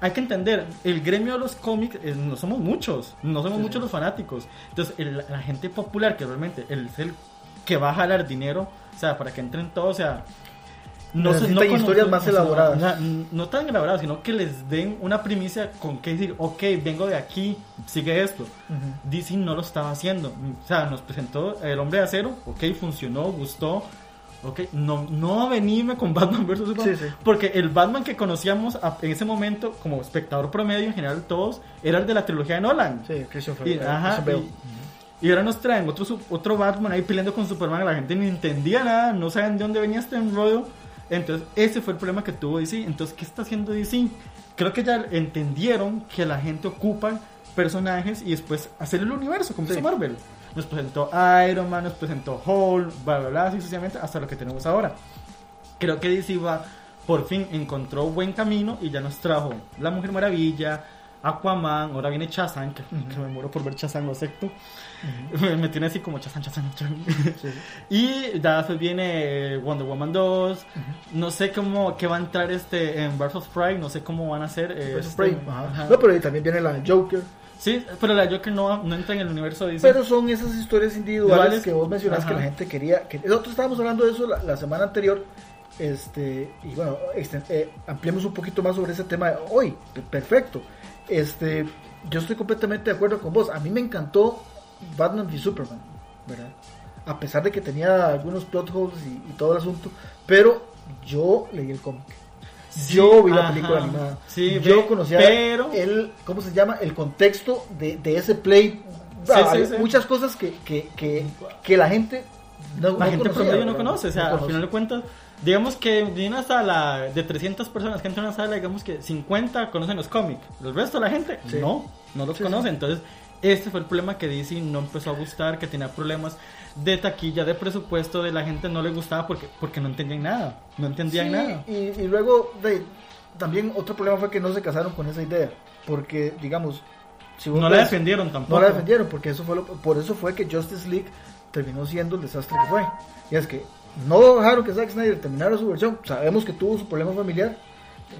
Speaker 2: Hay que entender, el gremio de los cómics eh, no somos muchos, no somos
Speaker 1: Sí,
Speaker 2: muchos los fanáticos. Entonces, el- la gente popular, que realmente el- es el que va a jalar dinero, o sea, para que entren todos, o sea,
Speaker 1: Necesitan
Speaker 2: conoce-
Speaker 1: historias más
Speaker 2: o sea,
Speaker 1: elaboradas.
Speaker 2: na- no tan elaboradas, sino que les den una primicia con que decir, ok, vengo de aquí, sigue esto. DC no lo estaba haciendo. O sea, nos presentó el hombre de acero, ok, funcionó, gustó. Ok, no, no venirme con Batman vs. Superman.
Speaker 1: Sí, sí.
Speaker 2: Porque el Batman que conocíamos a- en ese momento, como espectador promedio en general, todos, era el de la trilogía de Nolan.
Speaker 1: Sí, Christian,
Speaker 2: Y, ajá,
Speaker 1: Bale.
Speaker 2: y- y ahora nos traen otro, otro Batman ahí peleando con Superman. La gente ni entendía nada, no saben de dónde venía este enrollo. Entonces, ese fue el problema que tuvo DC. Entonces, ¿qué está haciendo DC? Creo que ya entendieron que la gente ocupa personajes y después hacer el universo, como
Speaker 1: Sí.
Speaker 2: hizo Marvel. Nos presentó Iron Man, nos presentó Hulk, bla, bla, bla, así sucesivamente, hasta lo que tenemos ahora. Creo que DC va, por fin encontró buen camino y ya nos trajo La Mujer Maravilla, Aquaman, ahora viene Chazan, que, que me muero por ver Chazan, lo acepto. me, me tiene así como Chazan, Chazan, Chazan.
Speaker 1: Sí,
Speaker 2: y ya después viene Wonder Woman 2. No sé cómo que va a entrar este en Birth of Pride, no sé cómo van a hacer. eh,
Speaker 1: of
Speaker 2: este-
Speaker 1: Prey, ajá.
Speaker 2: ajá.
Speaker 1: No, pero ahí también viene la Joker.
Speaker 2: Sí, pero la Joker no, no entra en el universo de.
Speaker 1: Pero son esas historias individuales que vos mencionás que
Speaker 2: Ajá.
Speaker 1: la gente quería. Que nosotros estábamos hablando de eso la, la semana anterior. Este, y bueno, exten- eh, ampliemos un poquito más sobre ese tema hoy. Perfecto. Este, yo estoy completamente de acuerdo con vos. A mí me encantó Batman v Superman, ¿verdad? A pesar de que tenía algunos plot holes y, y todo el asunto, pero yo leí el cómic.
Speaker 2: Sí,
Speaker 1: yo vi la película animada.
Speaker 2: Sí,
Speaker 1: yo conocía
Speaker 2: pero-
Speaker 1: el, ¿cómo se llama? El contexto de, de ese play. Ah, hay. Muchas cosas que, que, que, que la gente no,
Speaker 2: la
Speaker 1: no
Speaker 2: gente
Speaker 1: conocía,
Speaker 2: promedio no conoce, o sea,
Speaker 1: No
Speaker 2: al final de cuentas, digamos que de una sala de 300 personas que entran a una sala, digamos que 50 conocen los cómics, el resto de la gente no, no los conoce, entonces este fue el problema que DC no empezó a gustar, que tenía problemas de taquilla, de presupuesto, de la gente no le gustaba porque, porque no entendían nada, no entendían
Speaker 1: Sí,
Speaker 2: nada.
Speaker 1: Y, y luego, de, también otro problema fue que no se casaron con esa idea. Porque, digamos, si
Speaker 2: No la
Speaker 1: ves-
Speaker 2: defendieron tampoco.
Speaker 1: No la defendieron, porque eso fue lo- por eso fue que Justice League terminó siendo el desastre que fue. Y es que no dejaron que Zack Snyder terminara su versión. Sabemos que tuvo su problema familiar.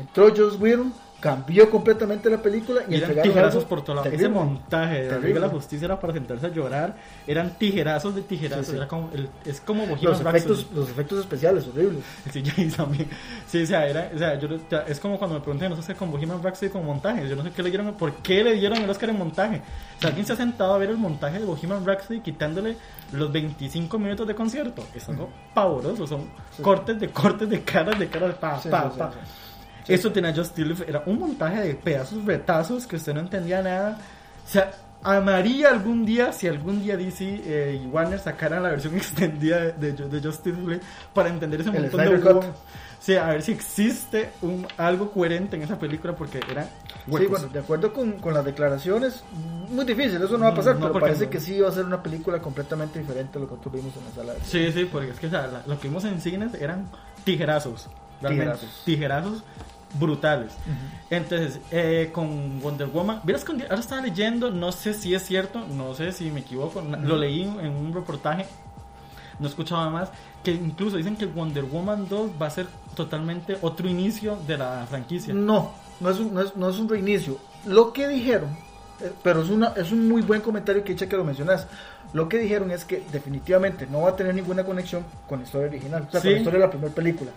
Speaker 1: Entró Joss Whedon, cambió completamente la película y
Speaker 2: eran tijerazos
Speaker 1: algo
Speaker 2: por todo lado. Ese montaje de la
Speaker 1: Terrible.
Speaker 2: Justicia era para sentarse a llorar. Eran tijerazos de tijerazos.
Speaker 1: Sí, sí.
Speaker 2: Era como, el- es como Bohemian
Speaker 1: Los
Speaker 2: Rhapsody.
Speaker 1: efectos, los efectos especiales, horribles.
Speaker 2: Sí, también. Sí, o sea, era, o sea yo, ya, es como cuando me preguntan, no sé, con Bohemian Rhapsody con montajes. Yo no sé qué le dieron, por qué le dieron el Oscar en montaje. O sea, alguien se ha sentado a ver el montaje de Bohemian Rhapsody quitándole los 25 minutos de concierto. Es algo pavoroso. Son cortes de cortes de caras, de caras, pa, pa.
Speaker 1: Sí.
Speaker 2: Eso tenía Just Leaf, era un montaje de pedazos retazos que usted no entendía nada. O sea, amaría algún día si algún día DC eh, y Warner sacaran la versión extendida de, de, de Justice League para entender ese
Speaker 1: El
Speaker 2: montón de
Speaker 1: Snyder
Speaker 2: huevos. Sí, a ver si existe un, algo coherente en esa película porque era
Speaker 1: Sí,
Speaker 2: huecos.
Speaker 1: bueno, de acuerdo con, con las declaraciones, muy difícil, eso no va a pasar,
Speaker 2: No,
Speaker 1: pero parece
Speaker 2: no.
Speaker 1: que sí va a ser una película completamente diferente a lo que tuvimos en la sala. de-
Speaker 2: Sí, sí, porque es que o sea, la- lo que vimos en cines eran tijerazos. Realmente.
Speaker 1: Tijerazos.
Speaker 2: Tijerazos brutales. Entonces, eh, con Wonder Woman, vieras con- ahora estaba leyendo, no sé si es cierto, no sé si me equivoco, na- lo leí en un reportaje, no escuchaba más, que incluso dicen que Wonder Woman 2 va a ser totalmente otro inicio de la franquicia.
Speaker 1: No, no es, un, no, es, no es un reinicio. Lo que dijeron, eh, pero es, una, es un muy buen comentario que echa que lo mencionas. Lo que dijeron es que definitivamente no va a tener ninguna conexión con la historia original, o sea,
Speaker 2: Sí.
Speaker 1: con la historia de la primera película.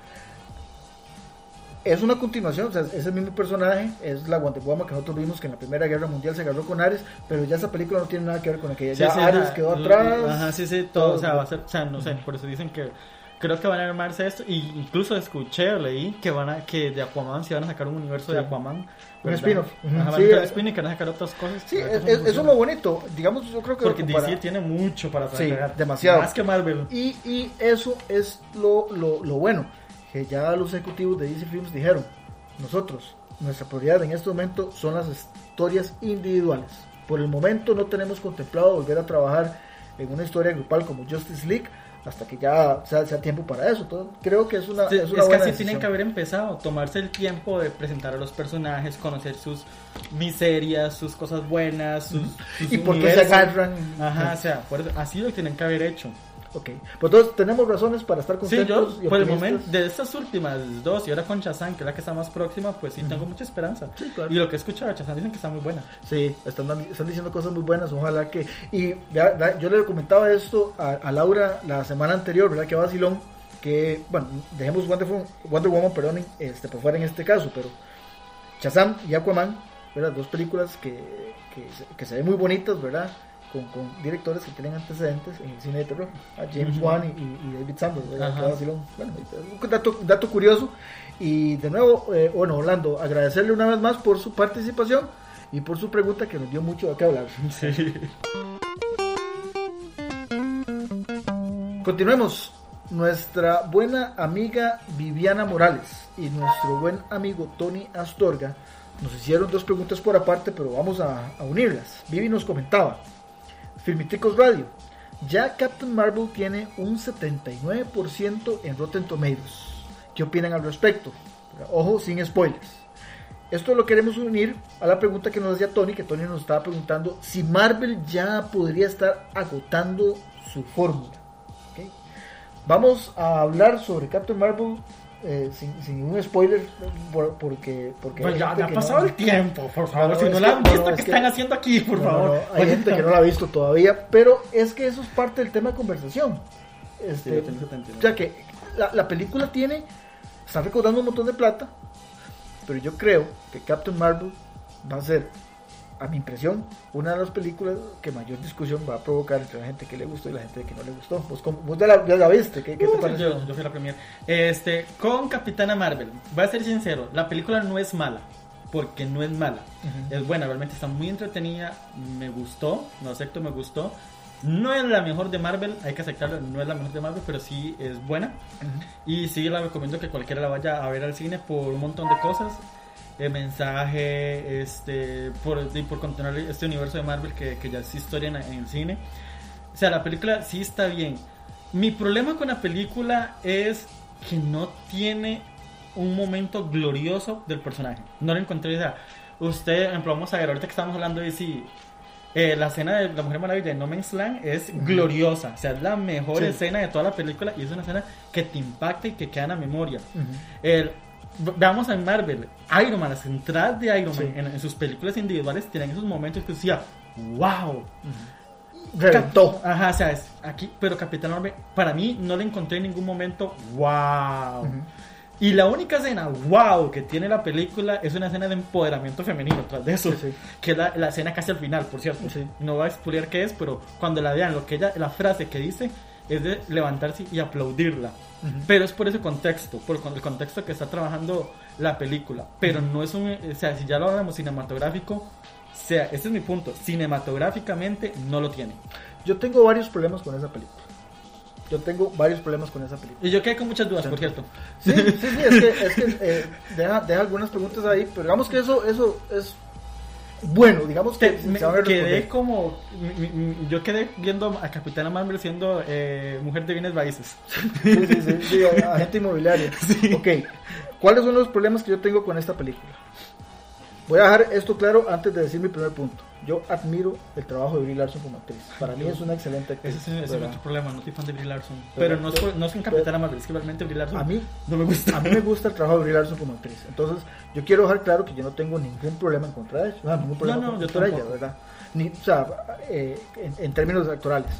Speaker 1: Es una continuación, o sea, es el mismo personaje, es la Woman que nosotros vimos que en la Primera Guerra Mundial se agarró con Ares, pero ya esa película no tiene nada que ver con aquella.
Speaker 2: Sí,
Speaker 1: ya
Speaker 2: sí,
Speaker 1: Ares
Speaker 2: ajá,
Speaker 1: quedó atrás.
Speaker 2: Ajá, sí, sí, todo, o sea, va a ser, o sea, no sé, por eso dicen que creo que van a armarse esto y incluso escuché o leí que van a que de Aquaman se van a sacar un universo de
Speaker 1: Sí.
Speaker 2: Aquaman,
Speaker 1: Un spin-off. Sí,
Speaker 2: sacar
Speaker 1: eh,
Speaker 2: spin-off y que van a sacar otras cosas.
Speaker 1: Sí, es, eso es lo bonito. Digamos, yo creo que
Speaker 2: porque DC tiene mucho para sacar,
Speaker 1: demasiado.
Speaker 2: más que Marvel.
Speaker 1: Y, y eso es lo, lo, lo bueno, que ya los ejecutivos de DC Films dijeron, nosotros, nuestra prioridad en este momento son las historias individuales. Por el momento no tenemos contemplado volver a trabajar en una historia grupal como Justice League hasta que ya sea, sea tiempo para eso. Entonces, creo que es una,
Speaker 2: Sí,
Speaker 1: es
Speaker 2: es
Speaker 1: una
Speaker 2: que
Speaker 1: buena
Speaker 2: así
Speaker 1: decisión.
Speaker 2: tienen que haber empezado, tomarse el tiempo de presentar a los personajes, conocer sus miserias, sus cosas buenas, sus, sus
Speaker 1: Y por qué se agarran.
Speaker 2: Ajá, o sea, por eso- así lo tienen que haber hecho.
Speaker 1: Ok, pues entonces tenemos razones para estar
Speaker 2: Sí, yo,
Speaker 1: contentos y
Speaker 2: por el momento, de estas últimas dos y ahora con Chazán, que es la que está más próxima, pues sí tengo mucha esperanza.
Speaker 1: Sí, claro.
Speaker 2: Y lo que he escuchado de Chazán dicen que está muy buena.
Speaker 1: Sí, están, están diciendo cosas muy buenas, ojalá que... Y yo le comentaba esto a, a Laura la semana anterior, ¿verdad? Que vacilón, que, bueno, dejemos Wonder, Woman- Wonder Woman, perdón, este, por fuera en este caso, pero Shazam y Aquaman, ¿verdad? Dos películas que, que se ven muy bonitas, ¿verdad? Con, con directores que tienen antecedentes en el cine de terror, a James
Speaker 2: Ujú.
Speaker 1: Wan y, y- David vacilón. Bueno, un dato, dato curioso. Y de nuevo, eh, bueno, Orlando, agradecerle una vez más por su participación y por su pregunta que nos dio mucho de qué hablar.
Speaker 2: Sí.
Speaker 1: Continuemos. Nuestra buena amiga Viviana Morales y nuestro buen amigo Tony Astorga nos hicieron dos preguntas por aparte, pero vamos a, a unirlas. Vivi nos comentaba, Filmiticos Radio, ya Captain Marvel tiene un 79% en Rotten Tomatoes. ¿Qué opinan al respecto? Ojo, sin spoilers. Esto lo queremos unir a la pregunta que nos hacía Tony, que Tony nos estaba preguntando si Marvel ya podría estar agotando su fórmula. Vamos a hablar sobre Captain Marvel eh, sin, sin ningún spoiler, por- porque, porque
Speaker 2: Pues ya, ha pasado
Speaker 1: no-
Speaker 2: el tiempo, por favor.
Speaker 1: No, no,
Speaker 2: si
Speaker 1: es
Speaker 2: no
Speaker 1: que-
Speaker 2: la han
Speaker 1: no,
Speaker 2: visto,
Speaker 1: es
Speaker 2: ¿qué
Speaker 1: que-
Speaker 2: están haciendo aquí, por
Speaker 1: No, no,
Speaker 2: favor?
Speaker 1: no, hay gente que no la ha visto todavía, pero es que eso es parte del tema de conversación. Este,
Speaker 2: Sí, yo tengo 79.
Speaker 1: o sea que la, la película tiene, está recaudando un montón de plata, pero yo creo que Captain Marvel va a ser, a mi impresión, una de las películas que mayor discusión va a provocar entre la gente que le gustó y la gente que no le gustó. Vos, vos ya, la, ya la viste, ¿qué, qué te
Speaker 2: Uh,
Speaker 1: pareció?
Speaker 2: yo, yo fui la premier. Este, con Capitana Marvel, voy a ser sincero, la película no es mala, porque no es mala. Es buena, realmente está muy entretenida, me gustó, no acepto, me gustó. No es la mejor de Marvel, hay que aceptarlo, no es la mejor de Marvel, pero sí es buena. Y sí la recomiendo que cualquiera la vaya a ver al cine por un montón de cosas. El mensaje, este, por, y por continuar este universo de Marvel que, que ya es historia en, en el cine. O sea, la película sí está bien. Mi problema con la película es que no tiene un momento glorioso del personaje. No lo encontré. O sea, usted, por ejemplo, vamos a ver, ahorita que estamos hablando de si eh, la escena de la Mujer Maravilla de No Man's Land es gloriosa. O sea, es la mejor
Speaker 1: Sí.
Speaker 2: escena de toda la película y es una escena que te impacta y que queda en la memoria.
Speaker 1: Ujú.
Speaker 2: El- v- veamos en Marvel, Iron Man, las entradas de Iron Man
Speaker 1: Sí.
Speaker 2: en, en sus películas individuales tienen esos momentos que decía, wow.
Speaker 1: Reventó.
Speaker 2: Ajá, o sea, es aquí, pero Capitán Marvel, para mí no le encontré en ningún momento, wow.
Speaker 1: Ujú.
Speaker 2: Y la única escena, wow, que tiene la película es una escena de empoderamiento femenino tras de eso.
Speaker 1: Sí, sí.
Speaker 2: Que es la, la escena casi al final, por cierto.
Speaker 1: Sí.
Speaker 2: No voy a explicar qué es, pero cuando la vean, lo que ella, la frase que dice es de levantarse y aplaudirla.
Speaker 1: Ujú.
Speaker 2: Pero es por ese contexto, por el contexto que está trabajando la película. Pero no es un, o sea, si ya lo hablamos cinematográfico, o sea, ese es mi punto, cinematográficamente no lo tiene.
Speaker 1: Yo tengo varios problemas con esa película. Yo tengo varios problemas con esa película.
Speaker 2: Y yo quedé con muchas dudas, por cierto.
Speaker 1: Sí, sí, sí, es que, es que eh, deja, deja algunas preguntas ahí, pero digamos que eso, eso es bueno, digamos que
Speaker 2: me
Speaker 1: se van a
Speaker 2: quedé como yo quedé viendo a Capitana Marvel siendo eh, mujer de bienes raíces
Speaker 1: Sí, sí, sí, sí, agente inmobiliario. Ok, ¿cuáles son los problemas que yo tengo con esta película? Voy a dejar esto claro antes de decir mi primer punto. Yo admiro el trabajo de Brie Larson como actriz. Para mí es una excelente actriz.
Speaker 2: ese es, ese es
Speaker 1: ¿verdad?
Speaker 2: otro problema no soy fan de Brie Larson
Speaker 1: Pero-
Speaker 2: pero, no es no es con Capitana Marvel es que realmente Brie Larson
Speaker 1: A mí,
Speaker 2: no me gusta
Speaker 1: a mí me gusta el trabajo de Brie Larson como actriz. Entonces, yo quiero dejar claro que yo no tengo ningún problema en contra de ella. No, ningún problema
Speaker 2: No, no,
Speaker 1: con-
Speaker 2: yo
Speaker 1: contra ella. ¿verdad? Ni, o sea, eh, en, en términos actorales.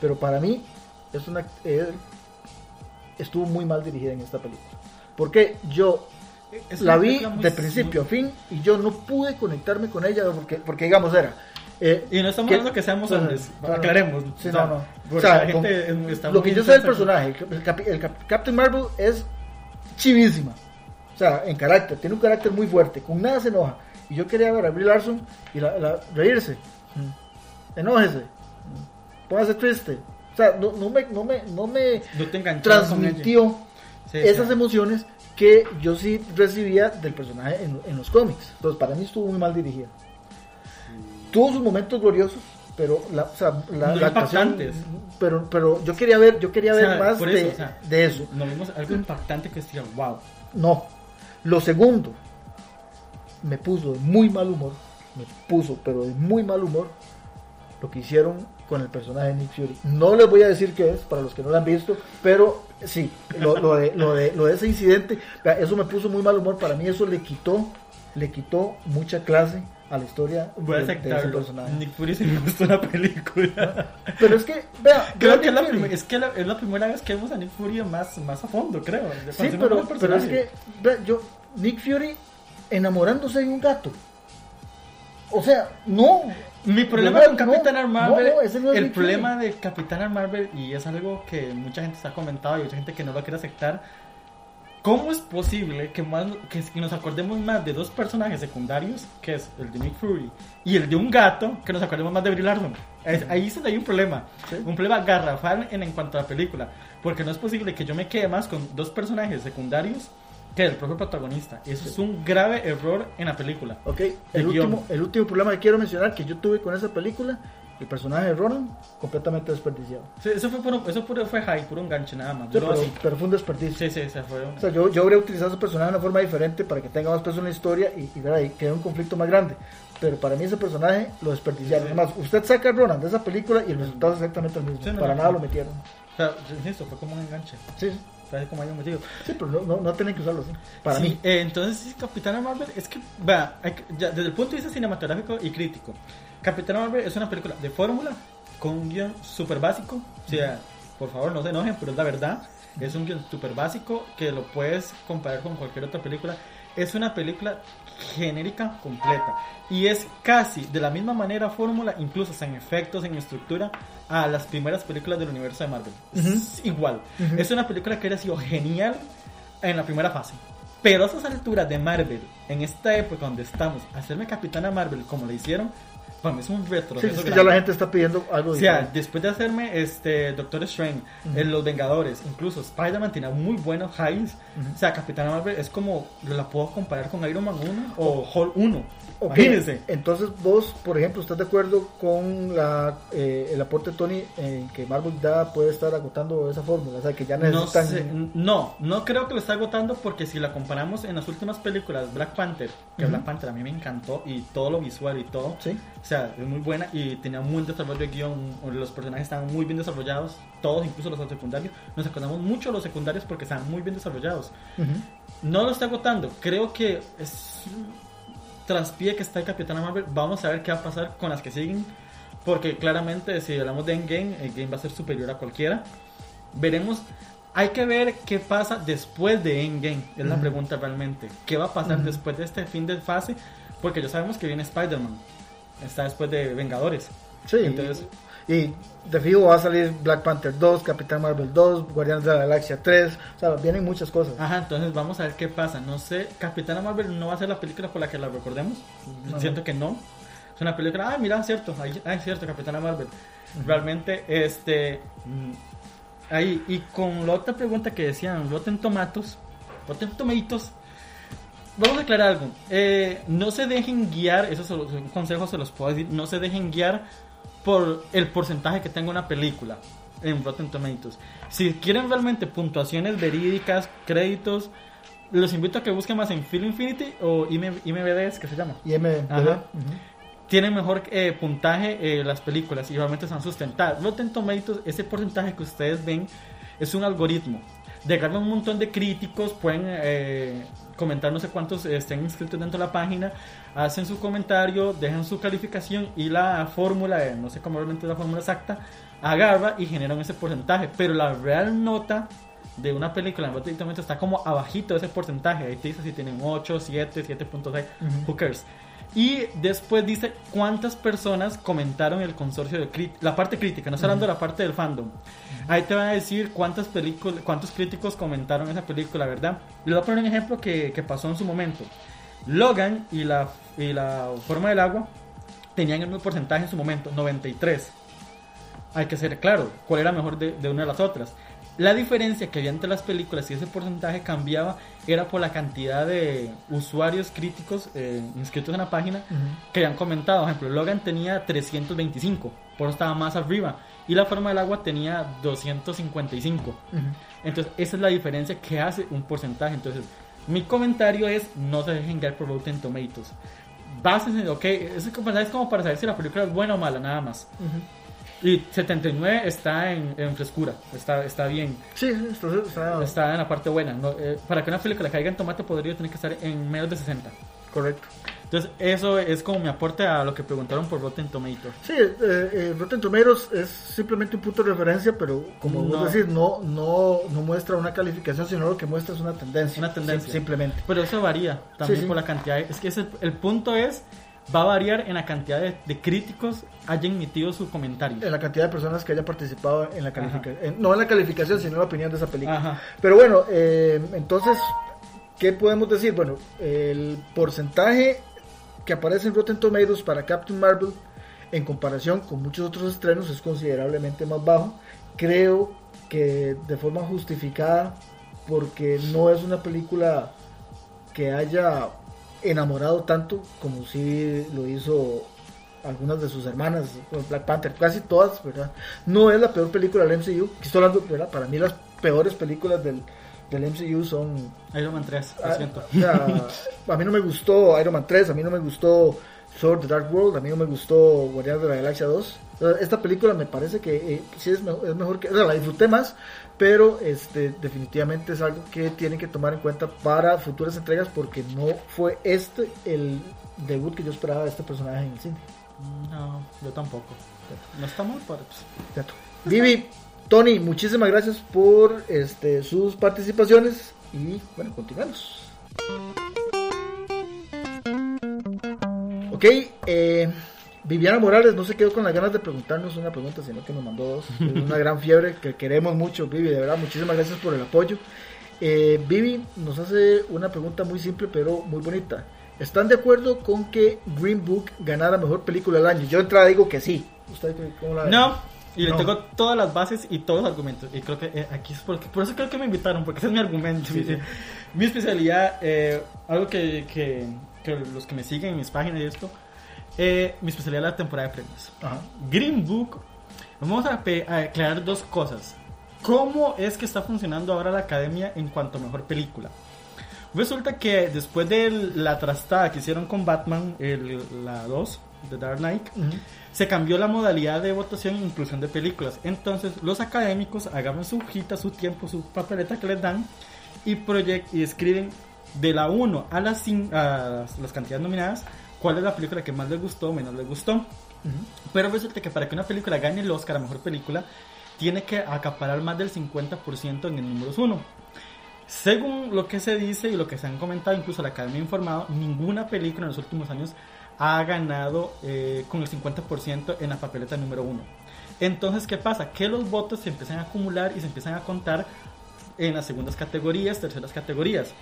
Speaker 1: Pero para mí, es una, eh, estuvo muy mal dirigida en esta película. Porque yo
Speaker 2: Es
Speaker 1: la vi de principio a fin y yo no pude conectarme con ella porque, porque digamos, era. eh,
Speaker 2: Y no estamos
Speaker 1: que-
Speaker 2: hablando que seamos hombres, aclaremos.
Speaker 1: Sí,
Speaker 2: o sea,
Speaker 1: no, no. O sea,
Speaker 2: la gente
Speaker 1: con-
Speaker 2: está
Speaker 1: lo que yo sé del personaje, el, Cap- el Cap- Captain Marvel es chivísima. O sea, en carácter, tiene un carácter muy fuerte, con nada se enoja. Y yo quería ver a Brie Larson y la, la- reírse. Enójese. Póngase triste. O sea, no, no me, no me, no me transmitió
Speaker 2: Sí,
Speaker 1: esas emociones que yo sí recibía del personaje en, en los cómics. Entonces, para mí estuvo muy mal dirigida. Tuvo sus momentos gloriosos, pero la, o sea, la,
Speaker 2: No
Speaker 1: la actuación- pero, pero yo quería ver, yo quería
Speaker 2: O
Speaker 1: ver
Speaker 2: sea,
Speaker 1: más
Speaker 2: por
Speaker 1: de,
Speaker 2: eso, o sea,
Speaker 1: de eso.
Speaker 2: Vimos algo impactante que decía, wow.
Speaker 1: No. Lo segundo, me puso de muy mal humor, me puso, pero de muy mal humor, lo que hicieron con el personaje de Nick Fury. No les voy a decir qué es, para los que no lo han visto, pero sí, lo, lo de, lo, de, lo de ese incidente, eso me puso muy mal humor, para mí eso le quitó, le quitó mucha clase a la historia
Speaker 2: Voy a
Speaker 1: de, de ese personaje.
Speaker 2: Nick Fury sí me gustó la película.
Speaker 1: Pero es que, vea,
Speaker 2: Creo que es la, es, que la, es la primera vez que vemos a Nick Fury más, más a fondo, creo.
Speaker 1: Sí, pero, pero es que vea, yo, Nick Fury enamorándose de un gato. O sea, no.
Speaker 2: Mi problema con Capitana
Speaker 1: no,
Speaker 2: Marvel,
Speaker 1: no, no, ese es
Speaker 2: el problema de Capitana Marvel, y es algo que mucha gente se ha comentado y mucha gente que no lo quiere aceptar, ¿cómo es posible que, más, que nos acordemos más de dos personajes secundarios, que es el de Nick Fury y el de un gato, que nos acordemos más de Brie Larson? Es- ahí es donde hay un problema,
Speaker 1: Sí.
Speaker 2: un problema garrafal en, en cuanto a la película, porque no es posible que yo me quede más con dos personajes secundarios que el propio protagonista. Eso es un grave error en la película.
Speaker 1: Ok,
Speaker 2: El
Speaker 1: último, el último problema que quiero mencionar que yo tuve con esa película, el personaje de Ronan, completamente desperdiciado.
Speaker 2: Sí, Eso fue, puro, eso puro, fue hype, puro enganche nada más.
Speaker 1: Sí, pero, pero fue un desperdicio.
Speaker 2: Sí, sí, se fue.
Speaker 1: O sea, yo, yo habría utilizado ese personaje de una forma diferente para que tenga más peso en la historia y, y, ¿verdad? y quede un conflicto más grande. Pero para mí ese personaje lo desperdiciaron.
Speaker 2: Sí.
Speaker 1: Además, usted saca a Ronan de esa película y el resultado es exactamente el mismo.
Speaker 2: Sí, no,
Speaker 1: para
Speaker 2: no,
Speaker 1: nada
Speaker 2: sí.
Speaker 1: lo metieron.
Speaker 2: O sea, insisto, fue como un enganche.
Speaker 1: Sí, sí.
Speaker 2: Fue como un motivo.
Speaker 1: Sí, pero no, no, no tienen que usarlo así. Para
Speaker 2: Sí,
Speaker 1: mí.
Speaker 2: eh, entonces, Capitana Marvel es que, vea, ya, desde el punto de vista cinematográfico y crítico, Capitana Marvel es una película de fórmula con un guion súper básico. O sea, por favor, no se enojen, pero es la verdad. Es un guion súper básico que lo puedes comparar con cualquier otra película. Es una película genérica completa y es casi de la misma manera fórmula, incluso en efectos, en estructura, a las primeras películas del universo de Marvel. Es igual. Es una película que hubiera sido genial en la primera fase. Pero a esas alturas de Marvel, en esta época donde estamos, hacerme Capitana Marvel como le hicieron, para mí es un
Speaker 1: Sí,
Speaker 2: retroceso.
Speaker 1: es que
Speaker 2: grande.
Speaker 1: ya la gente está pidiendo algo
Speaker 2: O sea,
Speaker 1: diferente.
Speaker 2: después de hacerme este Doctor Strange, en Los Vengadores, incluso Spider-Man tiene muy buenos highs.
Speaker 1: Ujú.
Speaker 2: O sea, Capitana Marvel es como, la puedo comparar con Iron Man 1 o Hulk 1.
Speaker 1: Ok,
Speaker 2: Imagínense.
Speaker 1: Entonces vos, por ejemplo, ¿estás de acuerdo con la, eh, el aporte de Tony en que Marvel ya puede estar agotando esa fórmula? O sea, que ya
Speaker 2: No,
Speaker 1: necesitan...
Speaker 2: sé, no, no creo que lo está agotando porque si la comparamos en las últimas películas, Black Panther, que
Speaker 1: Ujú.
Speaker 2: Black Panther a mí me encantó y todo lo visual y todo,
Speaker 1: Sí.
Speaker 2: O sea, es muy buena y tenía un buen desarrollo de guion, los personajes estaban muy bien desarrollados, todos, incluso los secundarios, nos acordamos mucho de los secundarios porque estaban muy bien desarrollados.
Speaker 1: Ujú.
Speaker 2: No lo está agotando, creo que es traspié que está el Capitana Marvel, vamos a ver qué va a pasar con las que siguen, porque claramente si hablamos de Endgame, el game va a ser superior a cualquiera. Veremos, hay que ver qué pasa después de Endgame, es la pregunta realmente. ¿Qué va a pasar después de este fin de fase? Porque ya sabemos que viene Spider-Man, está después de Vengadores.
Speaker 1: Sí,
Speaker 2: Entonces-
Speaker 1: y de fijo va a salir Black Panther 2, Capitán Marvel 2, Guardianes de la Galaxia 3, o sea, vienen muchas cosas.
Speaker 2: Ajá, entonces vamos a ver qué pasa. No sé, Capitana Marvel no va a ser la película por la que la recordemos.
Speaker 1: No.
Speaker 2: Siento que no. Es una película, ah, mira, cierto, ahí, ah, es cierto, Capitana Marvel. Realmente, este. mm, Ahí, y con la otra pregunta que decían, Rotten Tomatos, Rotten Tomatoes, vamos a aclarar algo. Eh, no se dejen guiar, eso es un consejo, se los puedo decir, no se dejen guiar por el porcentaje que tenga una película en Rotten Tomatoes. Si quieren realmente puntuaciones verídicas, créditos, los invito a que busquen más en Film Infinity o IM- IMDb, que se llama.
Speaker 1: M,
Speaker 2: Ajá. Tienen mejor eh, puntaje eh, las películas y realmente están sustentadas. Rotten Tomatoes, ese porcentaje que ustedes ven, es un algoritmo. Llegaron un montón de críticos, pueden eh, comentar no sé cuántos eh, estén inscritos dentro de la página, hacen su comentario, dejan su calificación y la fórmula, eh, no sé cómo realmente es la fórmula exacta, agarra y generan ese porcentaje. Pero la real nota de una película en está como abajito de ese porcentaje. Ahí te dice si tienen 8, 7, 7.6, who cares. Y después dice cuántas personas comentaron el consorcio de la parte crítica, no está hablando de la parte del fandom. Ahí te van a decir cuántas películas, cuántos críticos comentaron esa película, ¿verdad? Les voy a poner un ejemplo que, que pasó en su momento. Logan y la, y la forma del agua tenían el mismo porcentaje en su momento, 93. Hay que ser claro, cuál era mejor de, de una de las otras. La diferencia que había entre las películas y ese porcentaje cambiaba era por la cantidad de usuarios críticos eh, inscritos en la página que habían comentado. Por ejemplo, Logan tenía 325, por eso estaba más arriba. Y la forma del agua tenía 255. Entonces, esa es la diferencia que hace un porcentaje. Entonces, mi comentario es: no se dejen guiar por Rotten Tomatoes. Básense, ok, es como para saber si la película es buena o mala, nada más. Y 79 está en, en, frescura, está, está bien.
Speaker 1: Sí, está,
Speaker 2: está... en la parte buena. Eh, para que una película caiga en tomate podría tener que estar en menos de 60.
Speaker 1: Correcto.
Speaker 2: Entonces, eso es como mi aporte a lo que preguntaron por Rotten Tomatoes.
Speaker 1: Sí, eh, eh, Rotten Tomatoes es simplemente un punto de referencia, pero como no. vos decís, no, no, no muestra una calificación, sino lo que muestra es una tendencia.
Speaker 2: Una tendencia.
Speaker 1: simplemente.
Speaker 2: Pero eso varía también por la cantidad. Es que el punto es va a variar en la cantidad de, críticos hayan emitido su comentario.
Speaker 1: En la cantidad de personas que hayan participado en la calificación. No en la calificación, sino en la opinión de esa película. Pero bueno, eh, entonces, ¿qué podemos decir? Bueno, el porcentaje que aparece en Rotten Tomatoes para Captain Marvel en comparación con muchos otros estrenos es considerablemente más bajo. Creo que de forma justificada porque no es una película que haya enamorado tanto como si lo hizo algunas de sus hermanas, Black Panther, casi todas, ¿verdad? No es la peor película del MCU, que estoy hablando, ¿verdad? Para mí las peores películas del, del MCU son...
Speaker 2: Iron Man 3, lo
Speaker 1: ah,
Speaker 2: siento.
Speaker 1: a mí no me gustó Iron Man 3, a mí no me gustó Sword the Dark World, a mí no me gustó Guardianes de la Galaxia 2. Esta película me parece que eh, sí es mejor, es mejor que... O sea, la disfruté más, pero este definitivamente es algo que tienen que tomar en cuenta para futuras entregas porque no fue este el debut que yo esperaba de este personaje en el cine.
Speaker 2: No, yo tampoco. No está mal, pero
Speaker 1: pues. Vivi, Tony, muchísimas gracias por este sus participaciones y bueno, continuamos. Ok, eh, Viviana Morales no se quedó con las ganas de preguntarnos una pregunta, sino que nos mandó dos. una gran fiebre que queremos mucho, Vivi. De verdad, muchísimas gracias por el apoyo. Eh, Vivi nos hace una pregunta muy simple, pero muy bonita. ¿Están de acuerdo con que Green Book ganara mejor película del año? Yo de entrada digo que sí.
Speaker 2: ¿Usted cómo la No, y le tengo todas las bases y todos los argumentos. Y creo que eh, aquí es porque, por eso creo que me invitaron, porque ese es mi argumento. Mi especialidad, eh, algo que, que, que, los que me siguen en mis páginas y esto, eh, mi especialidad es la temporada de premios. Green Book. Vamos a, aclarar dos cosas. ¿Cómo es que está funcionando ahora la academia en cuanto a mejor película? Resulta que después de la trastada que hicieron con Batman, la 2, The Dark Knight, se cambió la modalidad de votación e inclusión de películas. Entonces, los académicos agarran su hojita, su tiempo, su papeleta que les dan y, y escriben de la 1 a las, a las cantidades nominadas cuál es la película que más les gustó o menos les gustó. Pero resulta que para que una película gane el Oscar a mejor película, tiene que acaparar más del 50% en el número 1. Según lo que se dice y lo que se han comentado, incluso la Academia ha informado, ninguna película en los últimos años ha ganado eh, con el 50% en la papeleta número 1. Entonces, ¿qué pasa? Que los votos se empiezan a acumular y se empiezan a contar en las segundas categorías, terceras categorías.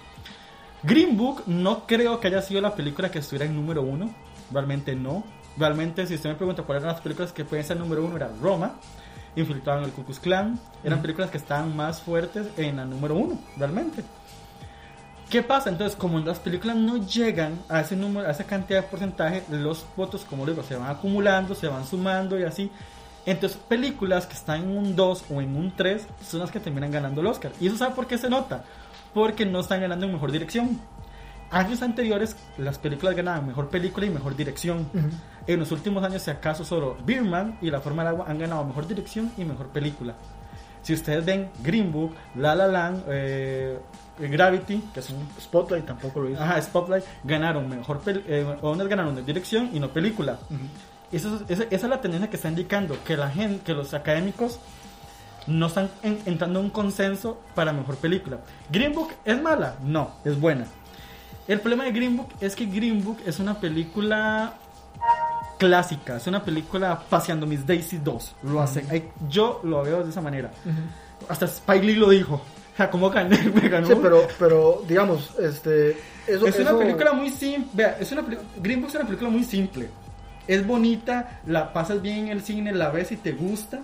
Speaker 2: Green Book no creo que haya sido la película que estuviera en número uno. Realmente no. Realmente, si usted me pregunta cuáles eran las películas que pueden ser número uno, era Roma, Infiltrado en el Ku Klux Klan. Eran películas que estaban más fuertes en la número uno, realmente. ¿Qué pasa? Entonces, como las películas no llegan a ese número, a esa cantidad de porcentaje, los votos, como digo, se van acumulando, se van sumando y así. Entonces, películas que están en un 2 o en un 3 son las que terminan ganando el Oscar. ¿Y eso sabe por qué se nota? Porque no están ganando en mejor dirección. Años anteriores, las películas ganaban mejor película y mejor dirección. En los últimos años, si acaso, solo Birman y La Forma del Agua han ganado mejor dirección y mejor película. Si ustedes ven Green Book, La La Land, eh, Gravity, que es un
Speaker 1: Spotlight, tampoco lo hizo.
Speaker 2: Ajá, Spotlight, ganaron mejor eh, ganaron de dirección y no película. esa, es la tendencia que está indicando que la gente, que los académicos no están en- entrando en un consenso para mejor película. Green Book es mala, no, es buena. El problema de Green Book es que Green Book es una película clásica, es una película paseando mis Daisy 2. Lo hace, yo lo veo de esa manera. Hasta Spike Lee lo dijo. O sea, ¿cómo gané? Me ganó.
Speaker 1: Sí, pero, pero digamos, este, eso,
Speaker 2: es una película muy simple. Es una Green Book es una película muy simple. Es bonita, la pasas bien en el cine, la ves y te gusta.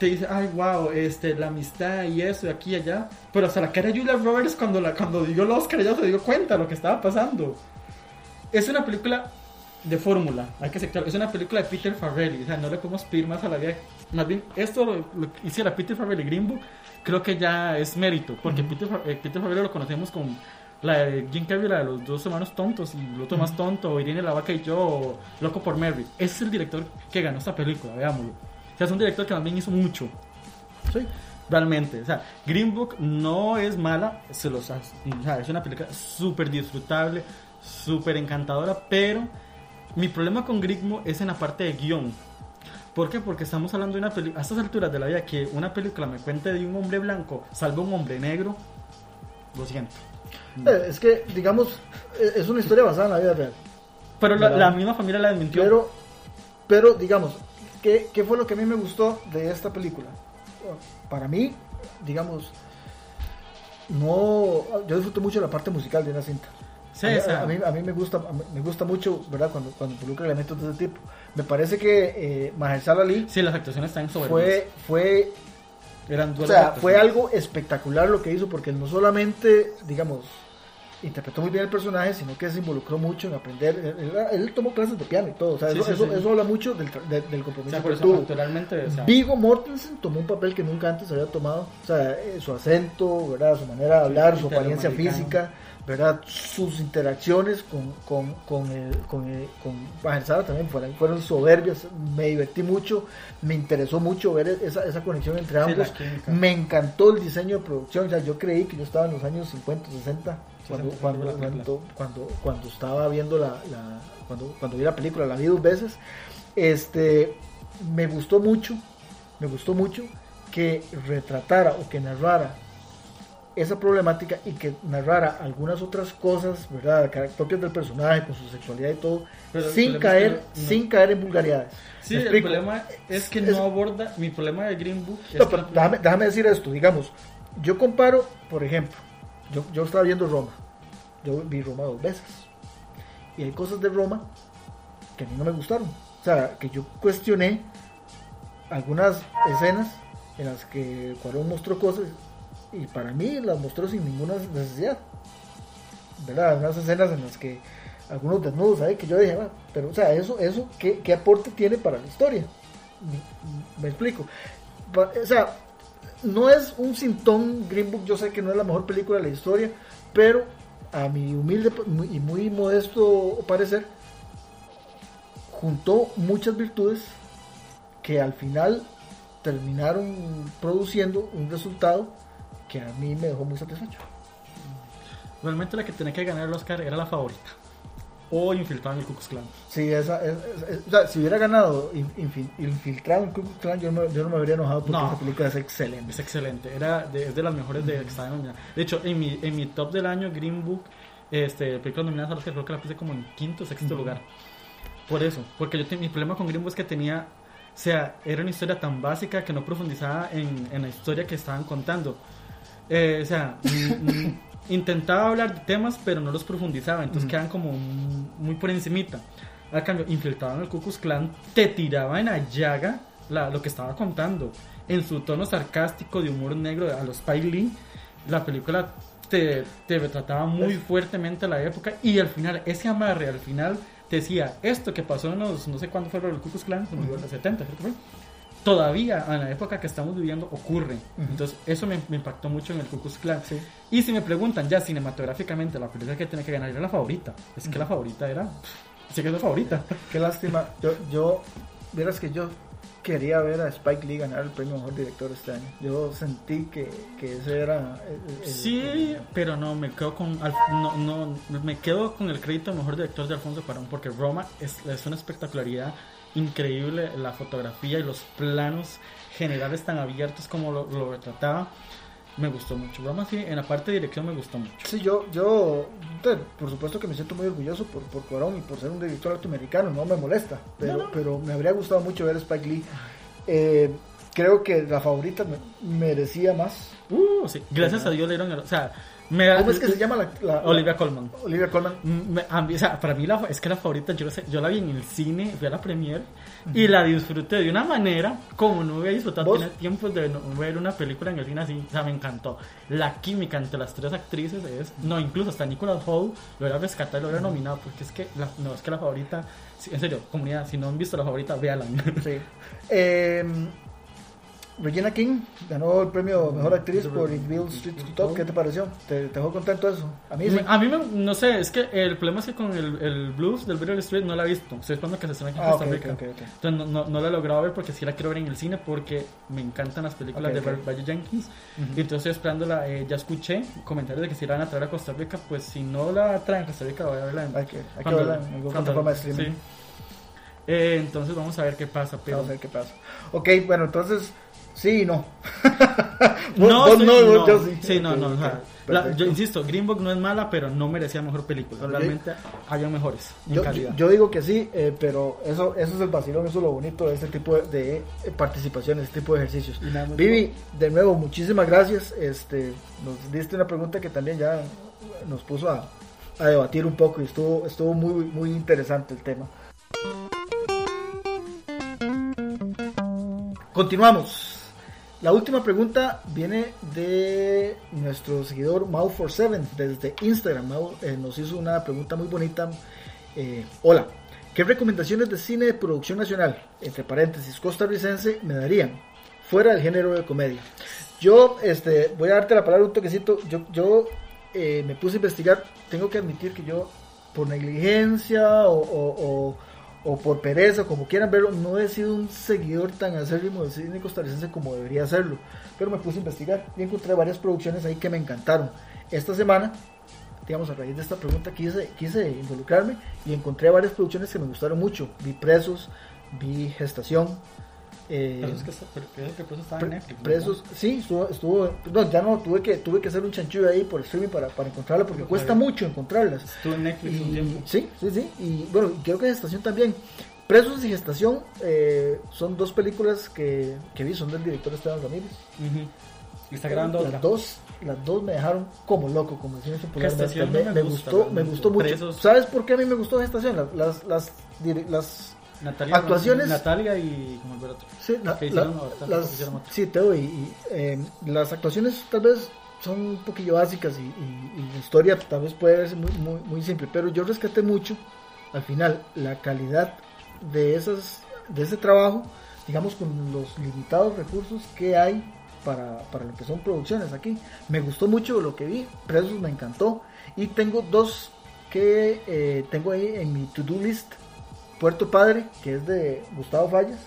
Speaker 2: Te dice, ay, wow, este, la amistad y eso, y aquí y allá. Pero hasta la cara de Julia Roberts cuando, la, cuando dio el Oscar, ella se dio cuenta de lo que estaba pasando. Es una película de fórmula, hay que aceptarlo. Es una película de Peter Farrelly, o sea, no le podemos pedir más a la vida. Más bien, esto lo, lo que hiciera Peter Farrelly Green Book, creo que ya es mérito, porque Peter, eh, Peter Farrelly lo conocemos con la de Jim Carrey, la de los dos hermanos tontos, y el otro más tonto, o Irene la vaca y yo, o Loco por Mary. Ese es el director que ganó esta película, veámoslo. Sea, es un director que también hizo mucho.
Speaker 1: sí.
Speaker 2: Realmente, o sea, Green Book no es mala, se los, o sea, es una película súper disfrutable, súper encantadora, pero mi problema con Green Book es en la parte de guion. ¿Por qué? Porque estamos hablando de una película, a estas alturas de la vida, que una película me cuente de un hombre blanco, salvo un hombre negro, lo siento.
Speaker 1: Eh, Es que, digamos, eh, es una historia basada en la vida real.
Speaker 2: Pero la, la misma familia la desmintió.
Speaker 1: Pero, pero digamos, ¿qué, ¿qué fue lo que a mí me gustó de esta película? Para mí, digamos, no, yo disfruto mucho la parte musical de una cinta.
Speaker 2: Sí,
Speaker 1: a,
Speaker 2: o sea,
Speaker 1: a mí, a mí me gusta a mí me gusta mucho, ¿verdad? Cuando, cuando involucra elementos de ese tipo. Me parece que eh, Mahershala Ali
Speaker 2: sí, las actuaciones están sobre
Speaker 1: fue, fue,
Speaker 2: Eran
Speaker 1: o sea, fue algo espectacular lo que hizo, porque no solamente, digamos, interpretó muy bien el personaje, sino que se involucró mucho en aprender. Él, tomó clases de piano y todo, o sea,
Speaker 2: Sí,
Speaker 1: eso,
Speaker 2: sí,
Speaker 1: eso,
Speaker 2: sí.
Speaker 1: eso habla mucho del, de- del
Speaker 2: O
Speaker 1: compromiso
Speaker 2: sea, por
Speaker 1: que tuvo.
Speaker 2: o sea,
Speaker 1: Vigo Mortensen tomó un papel que nunca antes había tomado, o sea, eh, su acento, ¿verdad? su manera de hablar, su apariencia física, ¿verdad? sus interacciones con, con, con, el, con, el- con también fueron, fueron soberbias, me divertí mucho, me interesó mucho ver esa, esa conexión entre ambos, me encantó el diseño de producción, o sea, yo creí que yo estaba en los años 50, 60, cuando,
Speaker 2: 60,
Speaker 1: cuando, cuando, cuando, cuando estaba viendo la, la- cuando, cuando vi la película, la vi dos veces, este, me gustó mucho, me gustó mucho que retratara o que narrara esa problemática y que narrara algunas otras cosas, ¿verdad? Propias del personaje, con su sexualidad y todo,
Speaker 2: Pero
Speaker 1: sin
Speaker 2: problema es
Speaker 1: caer,
Speaker 2: que no-
Speaker 1: sin caer en vulgaridades.
Speaker 2: Sí,
Speaker 1: ¿Me
Speaker 2: el problema es que
Speaker 1: Es-
Speaker 2: no aborda. Mi problema de Green Book es
Speaker 1: No,
Speaker 2: que
Speaker 1: déjame, déjame decir esto, digamos, yo comparo, por ejemplo, yo, yo estaba viendo Roma, yo vi Roma dos veces, y hay cosas de Roma que a mí no me gustaron, o sea, que yo cuestioné algunas escenas en las que Cuarón mostró cosas y para mí las mostró sin ninguna necesidad, ¿verdad? Unas escenas en las que algunos desnudos ahí que yo dije, "Ah, pero o sea, eso, eso ¿qué, qué aporte tiene para la historia? Me, me explico. O sea, no es un sintón Green Book, yo sé que no es la mejor película de la historia, pero a mi humilde y muy modesto parecer, juntó muchas virtudes que al final terminaron produciendo un resultado que a mí me dejó muy satisfecho.
Speaker 2: Realmente la que tenía que ganar el Oscar era la favorita. O infiltrado en el Ku Klux Klan.
Speaker 1: Sí, esa, es- o sea, si hubiera ganado in- infil- infiltrado en Ku Klux Klan, yo, no me- yo no me habría enojado porque
Speaker 2: No.
Speaker 1: esa película es excelente.
Speaker 2: Es excelente. Era de, es de las mejores de nominadas. De hecho, en mi, en mi top del año, Green Book, este, películas nominadas a los que creo que la puse como en quinto o sexto lugar. Por eso. Porque yo mi problema con Green Book es que tenía. O sea, era una historia tan básica que no profundizaba en, en la historia que estaban contando. Eh, o sea, mm, mm, intentaba hablar de temas, pero no los profundizaba. Entonces quedan como muy por encimita. Al cambio, el Ku Klux Klan, te tiraba en la llaga la- lo que estaba contando. En su tono sarcástico de humor negro a los Spike Lee, la película te, te retrataba muy fuertemente la época y al final, ese amarre al final decía, esto que pasó en los, no sé cuándo fue Ku Klux Klan, en los 70, creo que fue, todavía en la época que estamos viviendo ocurre.
Speaker 1: Ujú.
Speaker 2: Entonces, eso me, me impactó mucho en el Ku Klux Klan.
Speaker 1: Sí.
Speaker 2: Y si me preguntan ya cinematográficamente, la película que tenía que ganar era la favorita. Es que la favorita era. Sí que es la favorita.
Speaker 1: Qué lástima. Yo, yo, vieras que yo quería ver a Spike Lee ganar el premio mejor director este año. Yo sentí que, que ese era. el- el-
Speaker 2: Sí,
Speaker 1: el-
Speaker 2: pero no, me quedo con no, no, me quedo con el crédito de mejor director de Alfonso Cuarón porque Roma es, es una espectacularidad increíble, la fotografía y los planos generales tan abiertos como lo, lo retrataba. Me gustó mucho. Sí, en la parte de dirección me gustó mucho.
Speaker 1: Sí, yo, yo, por supuesto que me siento muy orgulloso por, por Cuarón y por ser un director norteamericano, no me molesta, pero,
Speaker 2: No, no.
Speaker 1: pero me habría gustado mucho ver a Spike Lee. Eh, creo que la favorita me- merecía más.
Speaker 2: Uh, sí. Gracias a Dios le dieron el- O sea, me
Speaker 1: ¿Cómo es que se llama la, la-
Speaker 2: Olivia Colman.
Speaker 1: Olivia Colman.
Speaker 2: Me- a mí, o sea, para mí la, es que la favorita, yo, la sé- yo la vi en el cine, fui a la premiere y la disfruté de una manera como no había disfrutado
Speaker 1: ¿Vos?
Speaker 2: tenía tiempo de no- ver una película en el cine así, o sea, me encantó. La química entre las tres actrices es, no, incluso hasta Nicholas Hoult lo era rescatado y lo era nominado, porque es que, la, no, es que la favorita, en serio, comunidad, si no han visto la favorita, véala.
Speaker 1: Sí. Eh, Regina King ganó el premio Mejor Actriz por Bill Street Talk. ¿Qué te pareció? ¿Te, te dejó contento eso? A mí sí.
Speaker 2: A mí, me, no sé, es que el problema es que con el, el blues del Beryl Street no la he visto. Estoy esperando que se estrene aquí en
Speaker 1: Ah,
Speaker 2: Costa Rica.
Speaker 1: ok, ok, ok.
Speaker 2: Entonces no, no, no la he logrado ver porque sí la quiero ver en el cine porque me encantan las películas de. Valle Jenkins. Y entonces estoy esperándola. eh, ya escuché comentarios de que si la van a traer a Costa Rica. Pues si no la traen a Costa Rica, voy a verla en,
Speaker 1: Hay que, hay que
Speaker 2: cuando-
Speaker 1: verla en alguna
Speaker 2: cuando-
Speaker 1: plataforma de streaming.
Speaker 2: sí. Eh, entonces vamos a ver qué pasa. Pero
Speaker 1: Vamos a ver qué pasa. Ok, bueno, entonces, sí y no.
Speaker 2: No,
Speaker 1: Vos- vos
Speaker 2: sí,
Speaker 1: no,
Speaker 2: no,
Speaker 1: yo sí.
Speaker 2: sí, no, no. la- yo insisto, Green Book no es mala, pero no merecía mejor película.
Speaker 1: Yo-
Speaker 2: Realmente había mejores en
Speaker 1: Yo,
Speaker 2: calidad.
Speaker 1: yo- yo digo que sí, eh, pero eso, eso es el vacilón, eso es lo bonito de este tipo de, de, eh, participaciones, este tipo de ejercicios. Vivi, de nuevo, muchísimas gracias. Este, nos diste una pregunta que también ya nos puso a, a debatir un poco y estuvo, estuvo muy, muy interesante el tema. Continuamos. La última pregunta viene de nuestro seguidor Mau47 desde Instagram. Mau eh, nos hizo una pregunta muy bonita. Eh, hola, ¿qué recomendaciones de cine de producción nacional, entre paréntesis costarricense, me darían? Fuera del género de comedia. Yo este, voy a darte la palabra un toquecito. Yo, yo eh, me puse a investigar. Tengo que admitir que yo, por negligencia o, o- o- o por pereza, como quieran verlo, no he sido un seguidor tan acérrimo del cine costarricense como debería serlo. Pero me puse a investigar y encontré varias producciones ahí que me encantaron. Esta semana, digamos, a raíz de esta pregunta, quise, quise involucrarme y encontré varias producciones que me gustaron mucho. Vi Presos, vi Gestación. Eh,
Speaker 2: Pero es que, Presos en Netflix. ¿no?
Speaker 1: presos, sí, estuvo, estuvo- no, ya no, tuve que, tuve que hacer un chanchullo ahí por streaming para, para encontrarla, porque cuesta mucho encontrarlas.
Speaker 2: Estuvo en Netflix un
Speaker 1: Y-
Speaker 2: tiempo.
Speaker 1: sí, sí, sí, y bueno, creo que Gestación también. Presos y Gestación eh, son dos películas que, que vi, son del director Esteban Ramírez.
Speaker 2: Ujú. Y está grabando
Speaker 1: las
Speaker 2: otra.
Speaker 1: dos, las dos me dejaron como loco, como.
Speaker 2: Gestación
Speaker 1: Me,
Speaker 2: me
Speaker 1: me gustó, me gustó mucho.
Speaker 2: Presos-
Speaker 1: ¿Sabes por qué a mí me gustó Gestación? Las, las, las, dire- las
Speaker 2: Natalia,
Speaker 1: Actuaciones-
Speaker 2: Natalia y. ¿Cómo es el otro?
Speaker 1: Sí, la- la- las,
Speaker 2: hicieron
Speaker 1: sí, Teo, y, y, eh, las actuaciones tal vez son un poquillo básicas y, y- y la historia tal vez puede verse muy, muy, muy simple, pero yo rescaté mucho al final la calidad de, esas, de ese trabajo, digamos con los limitados recursos que hay para, para lo que son producciones aquí. Me gustó mucho lo que vi, Presos me encantó y tengo dos que eh, tengo ahí en mi to-do list. Puerto Padre, que es de Gustavo Fallas,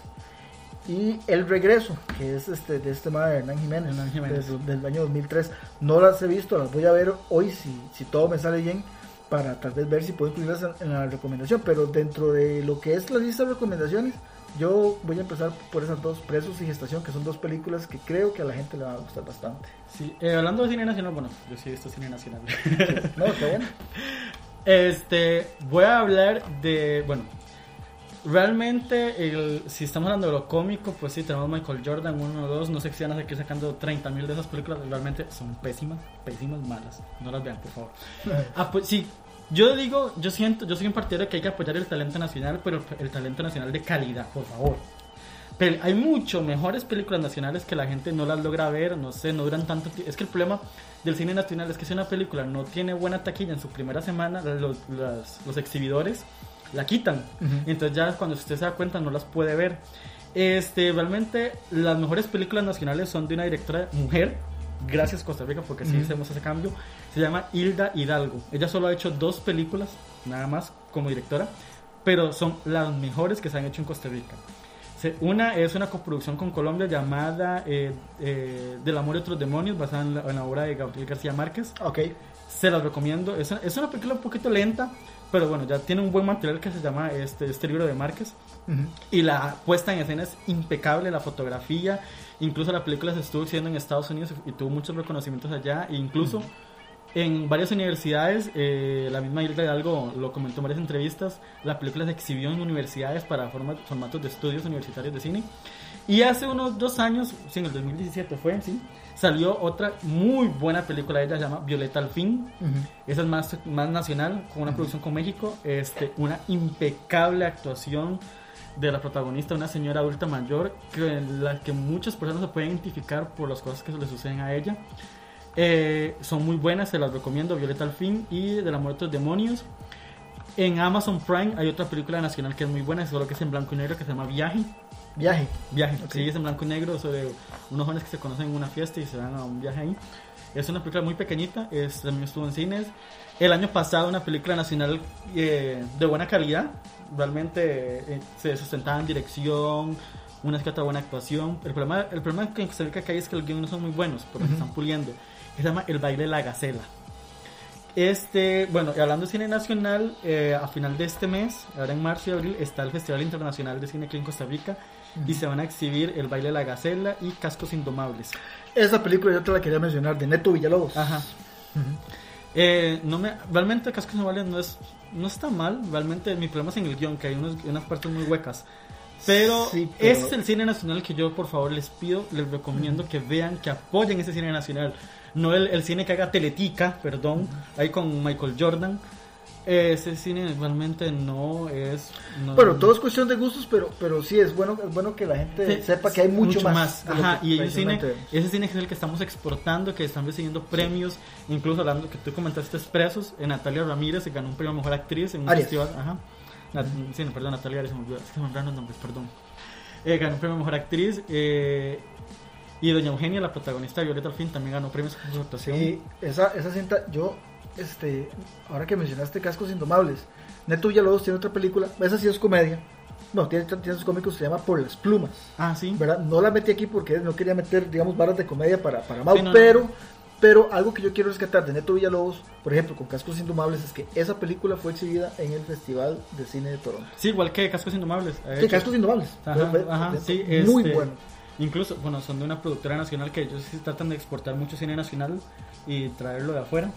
Speaker 1: y El Regreso, que es este de este madre Hernán Jiménez,
Speaker 2: Hernán Jiménez.
Speaker 1: desde- del año 2003. No las he visto, las voy a ver hoy si, si todo me sale bien, para tal vez ver si puedo incluirlas en, en la recomendación. Pero dentro de lo que es la lista de recomendaciones, yo voy a empezar por esas dos, Presos y Gestación, que son dos películas que creo que a la gente le va a gustar bastante.
Speaker 2: Sí, eh, hablando de cine nacional, bueno, yo sí he visto cine nacional.
Speaker 1: No, está bueno.
Speaker 2: Este, voy a hablar de, bueno, realmente, el, si estamos hablando de lo cómico, pues sí, tenemos Michael Jordan 1 o 2, no sé si van a seguir sacando 30 mil de esas películas, realmente son pésimas, pésimas, malas, no las vean, por favor. Ah, pues sí, yo digo, yo siento, yo soy un partidario de que hay que apoyar el talento nacional, pero el, talento nacional de calidad, por favor. Pero hay mucho mejores películas nacionales que la gente no las logra ver, no sé, no duran tanto tiempo. Es que el problema del cine nacional es que si una película no tiene buena taquilla en su primera semana, los, las- los exhibidores la quitan.
Speaker 1: Ujú.
Speaker 2: Entonces ya cuando usted se da cuenta no las puede ver. Este, realmente las mejores películas nacionales son de una directora mujer. Gracias Costa Rica porque sí
Speaker 1: Ujú.
Speaker 2: hacemos ese cambio. Se llama Hilda Hidalgo. Ella solo ha hecho dos películas, nada más como directora, pero son las mejores que se han hecho en Costa Rica. Una es una coproducción con Colombia llamada eh, eh, Del amor y otros demonios, basada en la, en la obra de Gabriel García Márquez.
Speaker 1: Ok.
Speaker 2: Se las recomiendo. Es una, es una película un poquito lenta, pero bueno, ya tiene un buen material que se llama este, este libro de Márquez. Y la puesta en escena es impecable, la fotografía. Incluso la película se estuvo haciendo en Estados Unidos y tuvo muchos reconocimientos allá. E incluso en varias universidades, eh, la misma Hilda Hidalgo lo comentó en varias entrevistas, la película se exhibió en universidades para forma- formatos de estudios universitarios de cine. Y hace unos dos años, sí, en el 2017 fue, sí, salió otra muy buena película, ella se llama Violeta al fin. Esa es más, más nacional, con una producción con México. Este, una impecable actuación de la protagonista, una señora adulta mayor, que, la que muchas personas se pueden identificar por las cosas que le suceden a ella. Eh, son muy buenas, se las recomiendo, Violeta al fin y De la muerte de los demonios. En Amazon Prime hay otra película nacional que es muy buena, solo que es en blanco y negro, que se llama Viaje.
Speaker 1: Viaje.
Speaker 2: Viaje,
Speaker 1: Ok.
Speaker 2: sí, es en blanco y negro sobre unos jóvenes que se conocen en una fiesta y se van a un viaje ahí. Es una película muy pequeñita, es, también estuvo en cines. El año pasado una película nacional eh, de buena calidad, realmente eh, se sustentaba en dirección, una que otra buena actuación. El problema, el problema que Costa Rica que hay es que los guiones no son muy buenos, porque se
Speaker 1: Ujú.
Speaker 2: están puliendo. Se llama El baile de la gacela. Este, bueno, y hablando de cine nacional, eh, a final de este mes, ahora en marzo y abril, está el Festival Internacional de Cine aquí en Costa Rica y se van a exhibir El baile de la gacela y Cascos Indomables.
Speaker 1: Esa película yo te la quería mencionar, de Neto Villalobos.
Speaker 2: Ajá.
Speaker 1: Ujú.
Speaker 2: Eh, no me, realmente Cascos Indomables no es, no está mal, realmente mi problema es en el guion, que hay unos, unas partes muy huecas. Pero,
Speaker 1: Sí, pero-
Speaker 2: ese es el cine nacional que yo por favor les pido, les recomiendo que vean, que apoyen ese cine nacional. No el, el cine que haga Teletica, perdón, ahí con Michael Jordan. Ese cine realmente no es... No,
Speaker 1: Bueno, todo es cuestión de gustos, pero, pero sí es bueno, es bueno que la gente
Speaker 2: Sí,
Speaker 1: sepa que hay mucho, más. de lo
Speaker 2: Ajá, y ese cine, ese cine es el que estamos exportando, que están recibiendo premios, incluso hablando que tú comentaste expresos, eh, Natalia Ramírez se ganó un premio a mejor actriz en un
Speaker 1: Arias.
Speaker 2: festival, ajá. Nat- sí, perdón, Natalia Arias, se me olvidó, es que me olvidaron los nombres, perdón. Eh, ganó un premio a mejor actriz, eh, y Doña Eugenia, la protagonista de Violeta al fin, también ganó premios por su actuación.
Speaker 1: Sí, esa, esa cinta, yo, este, ahora que mencionaste Cascos Indomables, Neto Villalobos tiene otra película, esa sí es comedia, no, tiene, tiene sus cómicos, se llama Por las Plumas,
Speaker 2: Ah, sí.
Speaker 1: ¿verdad? No la metí aquí porque no quería meter, digamos, barras de comedia para, para Mau,
Speaker 2: Sí, no, no.
Speaker 1: pero, pero algo que yo quiero rescatar de Neto Villalobos, por ejemplo, con Cascos Indomables, es que esa película fue exhibida en el Festival de Cine de Toronto.
Speaker 2: Sí, igual que Cascos Indomables.
Speaker 1: Sí. Cascos Indomables.
Speaker 2: Ajá,
Speaker 1: Fue-
Speaker 2: ajá, sí,
Speaker 1: muy
Speaker 2: este,
Speaker 1: bueno.
Speaker 2: Incluso, bueno, son de una productora nacional que ellos sí tratan de exportar mucho cine nacional y traerlo de afuera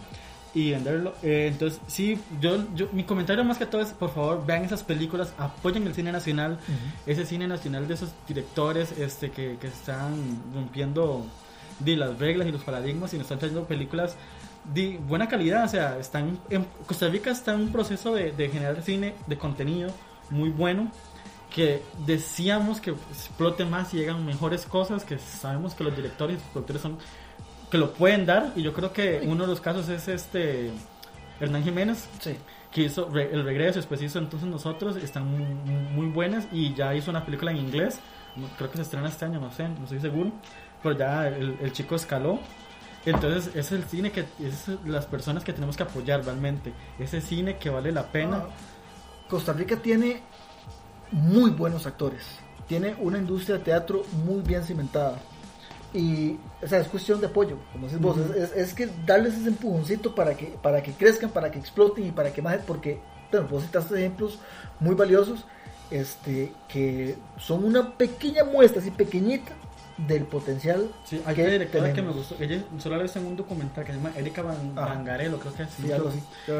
Speaker 2: y venderlo. Eh, entonces, sí, yo, yo, mi comentario más que todo es, por favor, vean esas películas, apoyen el cine nacional, ese cine nacional de esos directores este, que, que están rompiendo de las reglas y los paradigmas y nos están trayendo películas de buena calidad. O sea, están en, Costa Rica está en un proceso de, de generar cine de contenido muy bueno que decíamos que explote más y llegan mejores cosas que sabemos que los directores y los productores son que lo pueden dar y yo creo que uno de los casos es este Hernán Jiménez
Speaker 1: Sí.
Speaker 2: que hizo re- el regreso después hizo entonces nosotros están muy, muy buenas y ya hizo una película en inglés creo que se estrena este año no sé no estoy seguro pero ya el, el chico escaló entonces es el cine que es las personas que tenemos que apoyar realmente ese cine que vale la pena
Speaker 1: Ah, Costa Rica tiene muy buenos actores. Tiene una industria de teatro muy bien cimentada. Y, o sea, es cuestión de apoyo, como decís vos.
Speaker 2: Ujú.
Speaker 1: es, es- es que darles ese empujoncito para que, para que crezcan, para que exploten y para que más. Porque, bueno, vos citaste ejemplos muy valiosos este, que son una pequeña muestra, así pequeñita, del potencial.
Speaker 2: Sí, hay
Speaker 1: que
Speaker 2: una directora que me gustó. Ella solo la en un documental que se llama Erika Van. Bangarello, creo que es.
Speaker 1: Sí. Yo-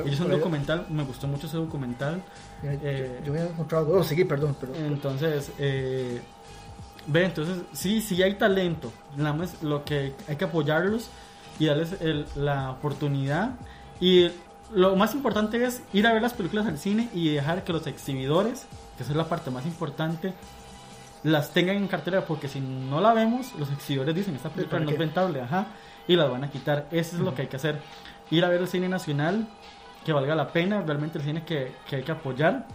Speaker 2: Ella es un documental, me gustó mucho ese documental.
Speaker 1: Yo,
Speaker 2: eh,
Speaker 1: yo había encontrado. Oh, seguí, perdón, pero.
Speaker 2: Entonces, eh, ve, entonces, sí, sí hay talento. Lo que hay que apoyarlos y darles el- la oportunidad. Y lo más importante es ir a ver las películas al cine y dejar que los exhibidores, que esa es la parte más importante, las tengan en cartera porque si no la vemos, los exhibidores dicen esta película
Speaker 1: ¿para
Speaker 2: no es rentable, ajá, y las van a quitar. Eso es lo que hay que hacer. Ir a ver el cine nacional, que valga la pena, realmente el cine que, que hay que apoyar.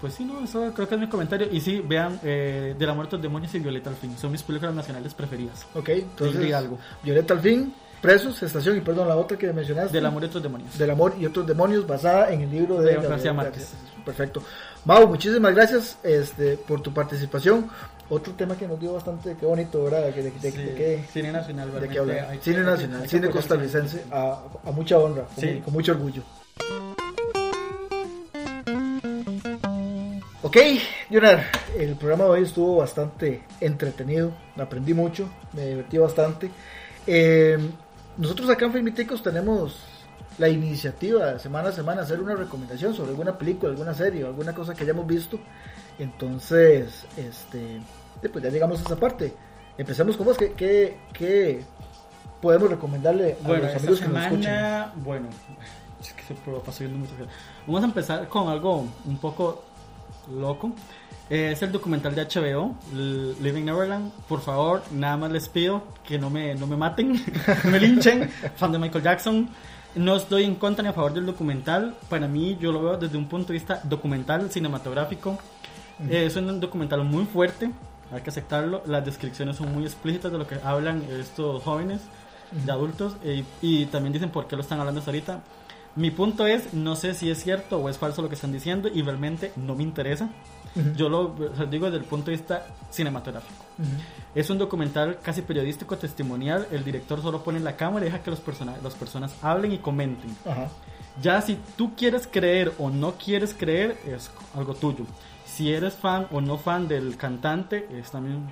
Speaker 2: Pues sí, no, eso creo que es mi comentario. Y sí, vean eh, De la muerte de demonios y Violeta al fin. Son mis películas nacionales preferidas.
Speaker 1: Ok, entonces.
Speaker 2: Hidalgo.
Speaker 1: Violeta al fin. Presos, Estación y perdón, la otra que mencionaste.
Speaker 2: Del amor y otros demonios.
Speaker 1: Del amor y otros demonios, basada en el libro de,
Speaker 2: De García Márquez.
Speaker 1: Perfecto. Mau, muchísimas gracias este, por tu participación. Otro tema que nos dio bastante, qué bonito, ¿verdad? De, de- de-
Speaker 2: Sí, Cine nacional,
Speaker 1: de qué hablar.
Speaker 2: que-
Speaker 1: Cine
Speaker 2: que-
Speaker 1: nacional,
Speaker 2: que
Speaker 1: cine costarricense, a, a mucha honra, con,
Speaker 2: Sí.
Speaker 1: con mucho orgullo. Ok, Jonar, el programa de hoy estuvo bastante entretenido, aprendí mucho, me divertí bastante. Eh, nosotros acá en Filmiticos tenemos la iniciativa semana a semana hacer una recomendación sobre alguna película, alguna serie, o alguna cosa que hayamos visto. Entonces, este, pues ya llegamos a esa parte. Empecemos con vos, ¿qué, qué, qué podemos recomendarle a
Speaker 2: Bueno,
Speaker 1: los
Speaker 2: esta
Speaker 1: amigos que nos escuchan?
Speaker 2: bueno, es que se pasó viendo cosas. Vamos a empezar con algo un poco loco. Eh, es el documental de HBO, L- Living Neverland. Por favor, nada más les pido que no me, no me maten, no me linchen. Fan de Michael Jackson. No estoy en contra ni a favor del documental. Para mí, yo lo veo desde un punto de vista documental, cinematográfico. Eh, es un documental muy fuerte, hay que aceptarlo. Las descripciones son muy explícitas de lo que hablan estos jóvenes, de adultos, eh, y también dicen por qué lo están hablando hasta ahorita. Mi punto es, no sé si es cierto o es falso lo que están diciendo y realmente no me interesa.
Speaker 1: Ujú.
Speaker 2: Yo lo o sea, digo desde el punto de vista cinematográfico.
Speaker 1: Ujú.
Speaker 2: Es un documental casi periodístico, testimonial. El director solo pone la cámara y deja que los persona- las personas hablen y comenten.
Speaker 1: Ajá.
Speaker 2: Ya si tú quieres creer o no quieres creer, es algo tuyo. Si eres fan o no fan del cantante, es también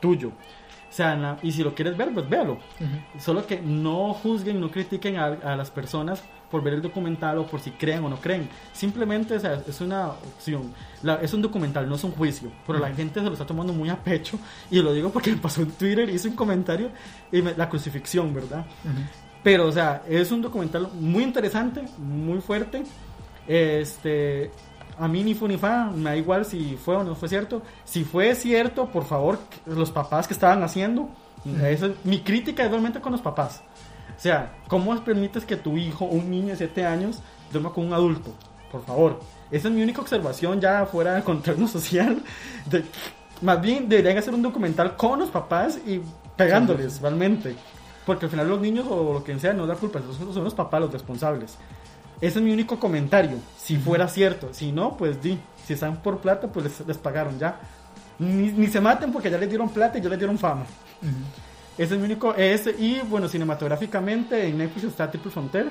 Speaker 2: tuyo. O sea, y si lo quieres ver, pues véalo. Solo que no juzguen, no critiquen a, a las personas por ver el documental o por si creen o no creen. Simplemente o sea, es una opción. La- es un documental, no es un juicio. Pero la gente se lo está tomando muy a pecho. Y lo digo porque me pasó en Twitter, hice un comentario y me- la crucifixión, ¿verdad? Pero, o sea, es un documental muy interesante, muy fuerte. Este, a mí ni fue ni fa, me da igual si fue o no fue cierto. Si fue cierto, por favor, los papás que estaban haciendo, esa es- mi crítica es realmente con los papás. O sea, ¿cómo permites que tu hijo, un niño de 7 años, duerma con un adulto? Por favor. Esa es mi única observación ya fuera del contexto social. De- más bien deberían hacer un documental con los papás y pegándoles, realmente. Porque al final los niños o lo que sea no da culpa, son, son los papás los responsables. Ese es mi único comentario, si fuera cierto. Si no, pues di. Si están por plata, pues les, les pagaron ya. Ni, ni se maten porque ya les dieron plata y ya les dieron fama.
Speaker 1: Ujú.
Speaker 2: Ese es mi único. Ese, y bueno, cinematográficamente en Netflix está Triple Frontier.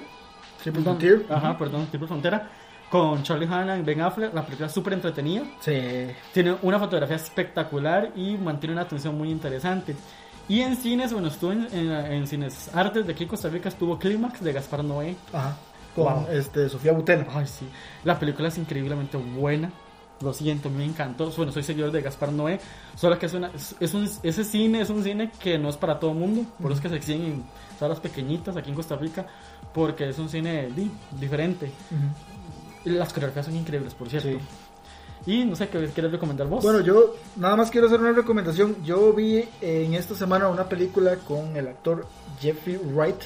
Speaker 1: Triple Frontier.
Speaker 2: Ajá, perdón, Triple Frontera. Con Charlie Hanna y Ben Affleck. La película es súper entretenida.
Speaker 1: Sí.
Speaker 2: Tiene una fotografía espectacular y mantiene una atención muy interesante. Y en cines, bueno, estuvo en, en- en Cines Artes de aquí en Costa Rica, estuvo Clímax de Gaspar Noé.
Speaker 1: Ajá. Con
Speaker 2: Wow.
Speaker 1: este, Sofía Butena.
Speaker 2: Ay, sí. La película es increíblemente buena. Lo siento, me encantó. Bueno, soy seguidor de Gaspar Noé. Solo que es una, es, un, ese cine es un cine que no es para todo el mundo. Por eso es que se exigen en salas pequeñitas aquí en Costa Rica. Porque es un cine di, diferente. Las coreografías son increíbles, por cierto.
Speaker 1: Sí.
Speaker 2: Y no sé qué quieres recomendar vos.
Speaker 1: Bueno, yo nada más quiero hacer una recomendación. Yo vi en esta semana una película con el actor Jeffrey Wright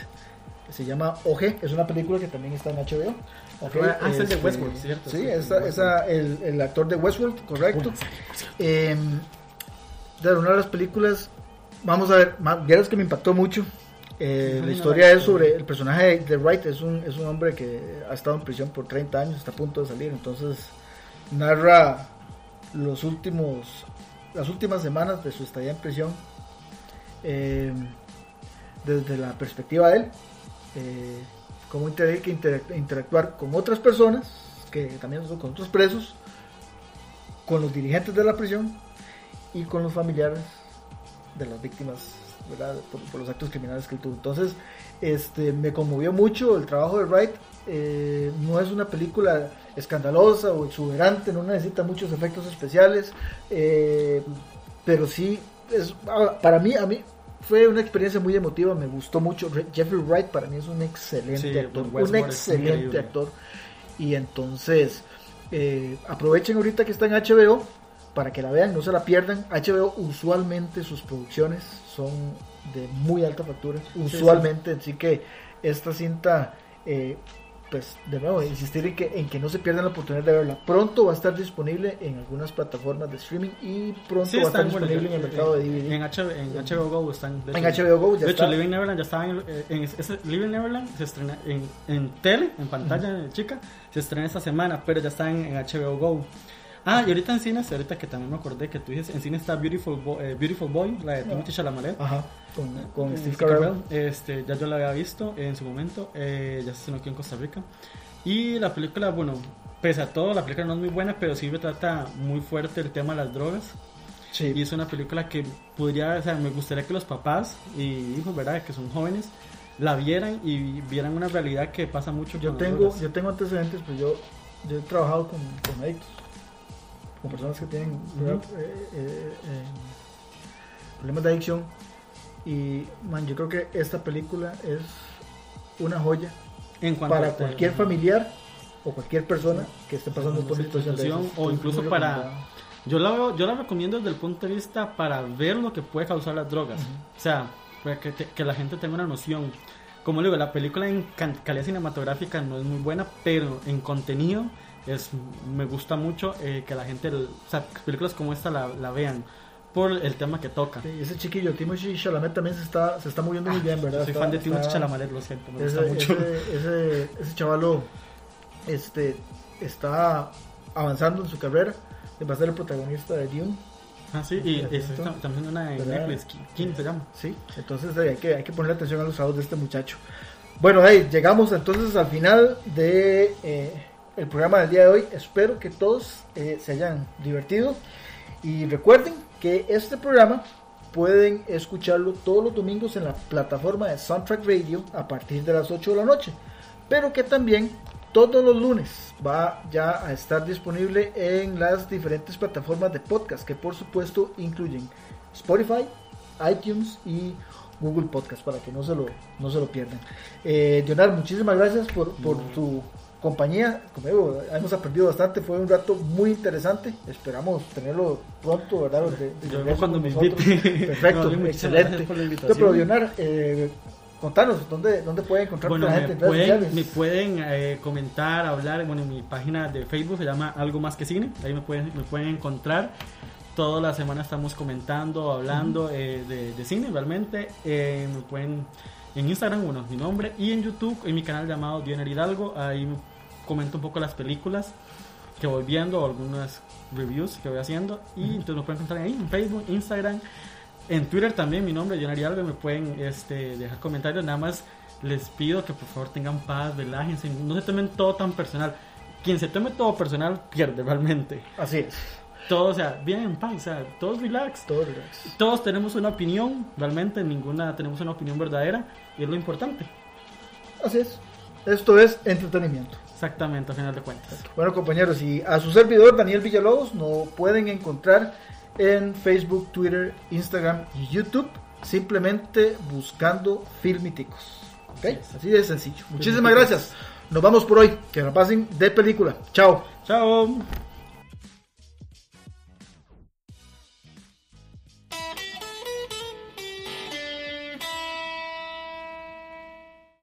Speaker 1: que se llama OG. Es una película que también está en HBO. Ok,
Speaker 2: Ah, es el de
Speaker 1: este,
Speaker 2: Westworld, ¿cierto?
Speaker 1: Sí, esa, esa- el, el actor de Westworld, correcto. Eh, de una de las películas, vamos a ver, vieras que me impactó mucho. Eh, la historia es sobre el personaje de- de Wright, es un, es un hombre que ha estado en prisión por 30 años, está a punto de salir, entonces narra los últimos, las últimas semanas de su estadía en prisión eh, desde la perspectiva de él, eh, cómo tiene que interac- interactuar con otras personas, que también son con otros presos, con los dirigentes de la prisión y con los familiares de las víctimas ¿verdad? Por, los actos criminales que tuvo. Entonces, este, me conmovió mucho el trabajo de Wright. Eh, no es una película escandalosa o exuberante, no necesita muchos efectos especiales, eh, pero sí, es, ah, para mí, a mí fue una experiencia muy emotiva, me gustó mucho. Re- Jeffrey Wright para mí es un excelente
Speaker 2: Sí,
Speaker 1: actor, un excelente actor. Y entonces, eh, aprovechen ahorita que está en HBO para que la vean, no se la pierdan. HBO usualmente sus producciones son de muy alta factura, usualmente, así que esta cinta eh, pues de nuevo insistir en que, en que no se pierdan la oportunidad de verla. Pronto va a estar disponible en algunas plataformas de streaming y pronto
Speaker 2: Sí,
Speaker 1: va a estar disponible en el mercado de DVD.
Speaker 2: En, H- en HBO Go están. de
Speaker 1: En
Speaker 2: hecho.
Speaker 1: HBO Go ya
Speaker 2: de
Speaker 1: está.
Speaker 2: hecho, Living Neverland ya estaba en, eh, en- ese- Living Neverland se estrena en, en tele, en pantalla chica, se estrena esta semana, pero ya está en HBO Go. Ah, y ahorita en cines, ahorita que también me acordé que tú dices, en cine está Beautiful, Bo- eh, Beautiful Boy, la de Timothy Chalamet.
Speaker 1: Ajá, con, con
Speaker 2: Eh,
Speaker 1: Steve Carell.
Speaker 2: Este, ya yo la había visto en su momento, eh, ya se estrenó aquí en Costa Rica. Y la película, bueno, pese a todo, la película no es muy buena, pero sí me trata muy fuerte el tema de las drogas.
Speaker 1: Sí.
Speaker 2: Y es una película que podría, o sea, me gustaría que los papás y hijos, ¿verdad? Que son jóvenes, la vieran y vieran una realidad que pasa mucho
Speaker 1: Yo tengo, yo tengo antecedentes, pues yo, yo he trabajado con, con adictos, con personas que tienen ¿verdad? Eh, eh, eh, problemas de adicción. Y man, yo creo que esta película es una joya
Speaker 2: en
Speaker 1: para cualquier familiar o cualquier persona que esté pasando por
Speaker 2: Una
Speaker 1: situación de
Speaker 2: o incluso para-. Yo la, veo- yo la recomiendo desde el punto de vista para ver lo que puede causar las drogas. O sea, para que, te- que la gente tenga una noción. Como le digo, la película en calidad cinematográfica no es muy buena, pero en contenido es me gusta mucho eh, que la gente, o sea, películas como esta la, la vean por el tema que toca.
Speaker 1: Sí, ese chiquillo, Timothy Chalamet también se está, se está moviendo muy bien, ¿verdad?
Speaker 2: Ah, Soy
Speaker 1: Está-
Speaker 2: fan de Timothée Chalamet, lo siento, me
Speaker 1: ese,
Speaker 2: gusta mucho.
Speaker 1: ese, ese, ese chavalo este, está avanzando en su carrera. Va a ser el protagonista de Dune.
Speaker 2: Ah, sí, y es- también una
Speaker 1: ¿Verdad?
Speaker 2: Netflix, ¿quién se llama?
Speaker 1: Sí, entonces eh, hay que, hay que ponerle atención a los trabajos de este muchacho. Bueno, hey, llegamos entonces al final de eh, el programa del día de hoy. Espero que todos eh, se hayan divertido. Y recuerden que este programa pueden escucharlo todos los domingos en la plataforma de Soundtrack Radio a partir de las 8 de la noche. Pero que también todos los lunes va ya a estar disponible en las diferentes plataformas de podcast que por supuesto incluyen Spotify, iTunes y Google Podcast para que no se lo, no se lo pierdan. Eh, Leonardo, muchísimas gracias por, por tu compañía. Como digo, hemos aprendido bastante, fue un rato muy interesante. Esperamos tenerlo pronto, ¿verdad? De- de
Speaker 2: Yo cuando me invite.
Speaker 1: Perfecto,
Speaker 2: No,
Speaker 1: excelente.
Speaker 2: por la invitación.
Speaker 1: pero Leonardo, eh, contanos, ¿dónde, ¿dónde puede encontrar
Speaker 2: Bueno,
Speaker 1: la
Speaker 2: me
Speaker 1: gente en redes
Speaker 2: pueden, me pueden eh, comentar, hablar. Bueno, mi página de Facebook se llama Algo Más que Cine. Ahí me pueden, me pueden encontrar. Toda la semana estamos comentando, hablando eh, de, de cine realmente. Eh, me pueden en Instagram, bueno, mi nombre. Y en YouTube, en mi canal llamado Dioner Hidalgo. Ahí me comento un poco las películas que voy viendo, algunas reviews que voy haciendo. Y entonces me pueden encontrar ahí en Facebook, Instagram. En Twitter también mi nombre, Dioner Hidalgo. Me pueden este, dejar comentarios. Nada más les pido que por favor tengan paz, relájense, no se tomen todo tan personal. Quien se tome todo personal pierde realmente.
Speaker 1: Así es,
Speaker 2: Todo, o sea, bien en paz, o sea, todos relax.
Speaker 1: todo relax.
Speaker 2: Todos tenemos una opinión, realmente ninguna tenemos una opinión verdadera y es lo importante.
Speaker 1: Así es. Esto es entretenimiento.
Speaker 2: Exactamente, a final de cuentas.
Speaker 1: Bueno, compañeros, y a su servidor Daniel Villalobos nos pueden encontrar en Facebook, Twitter, Instagram y YouTube, simplemente buscando Filmiticos. ¿Ok? Así de sencillo. Muchísimas gracias. Nos vamos por hoy. Que la pasen de película. Chao.
Speaker 2: Chao.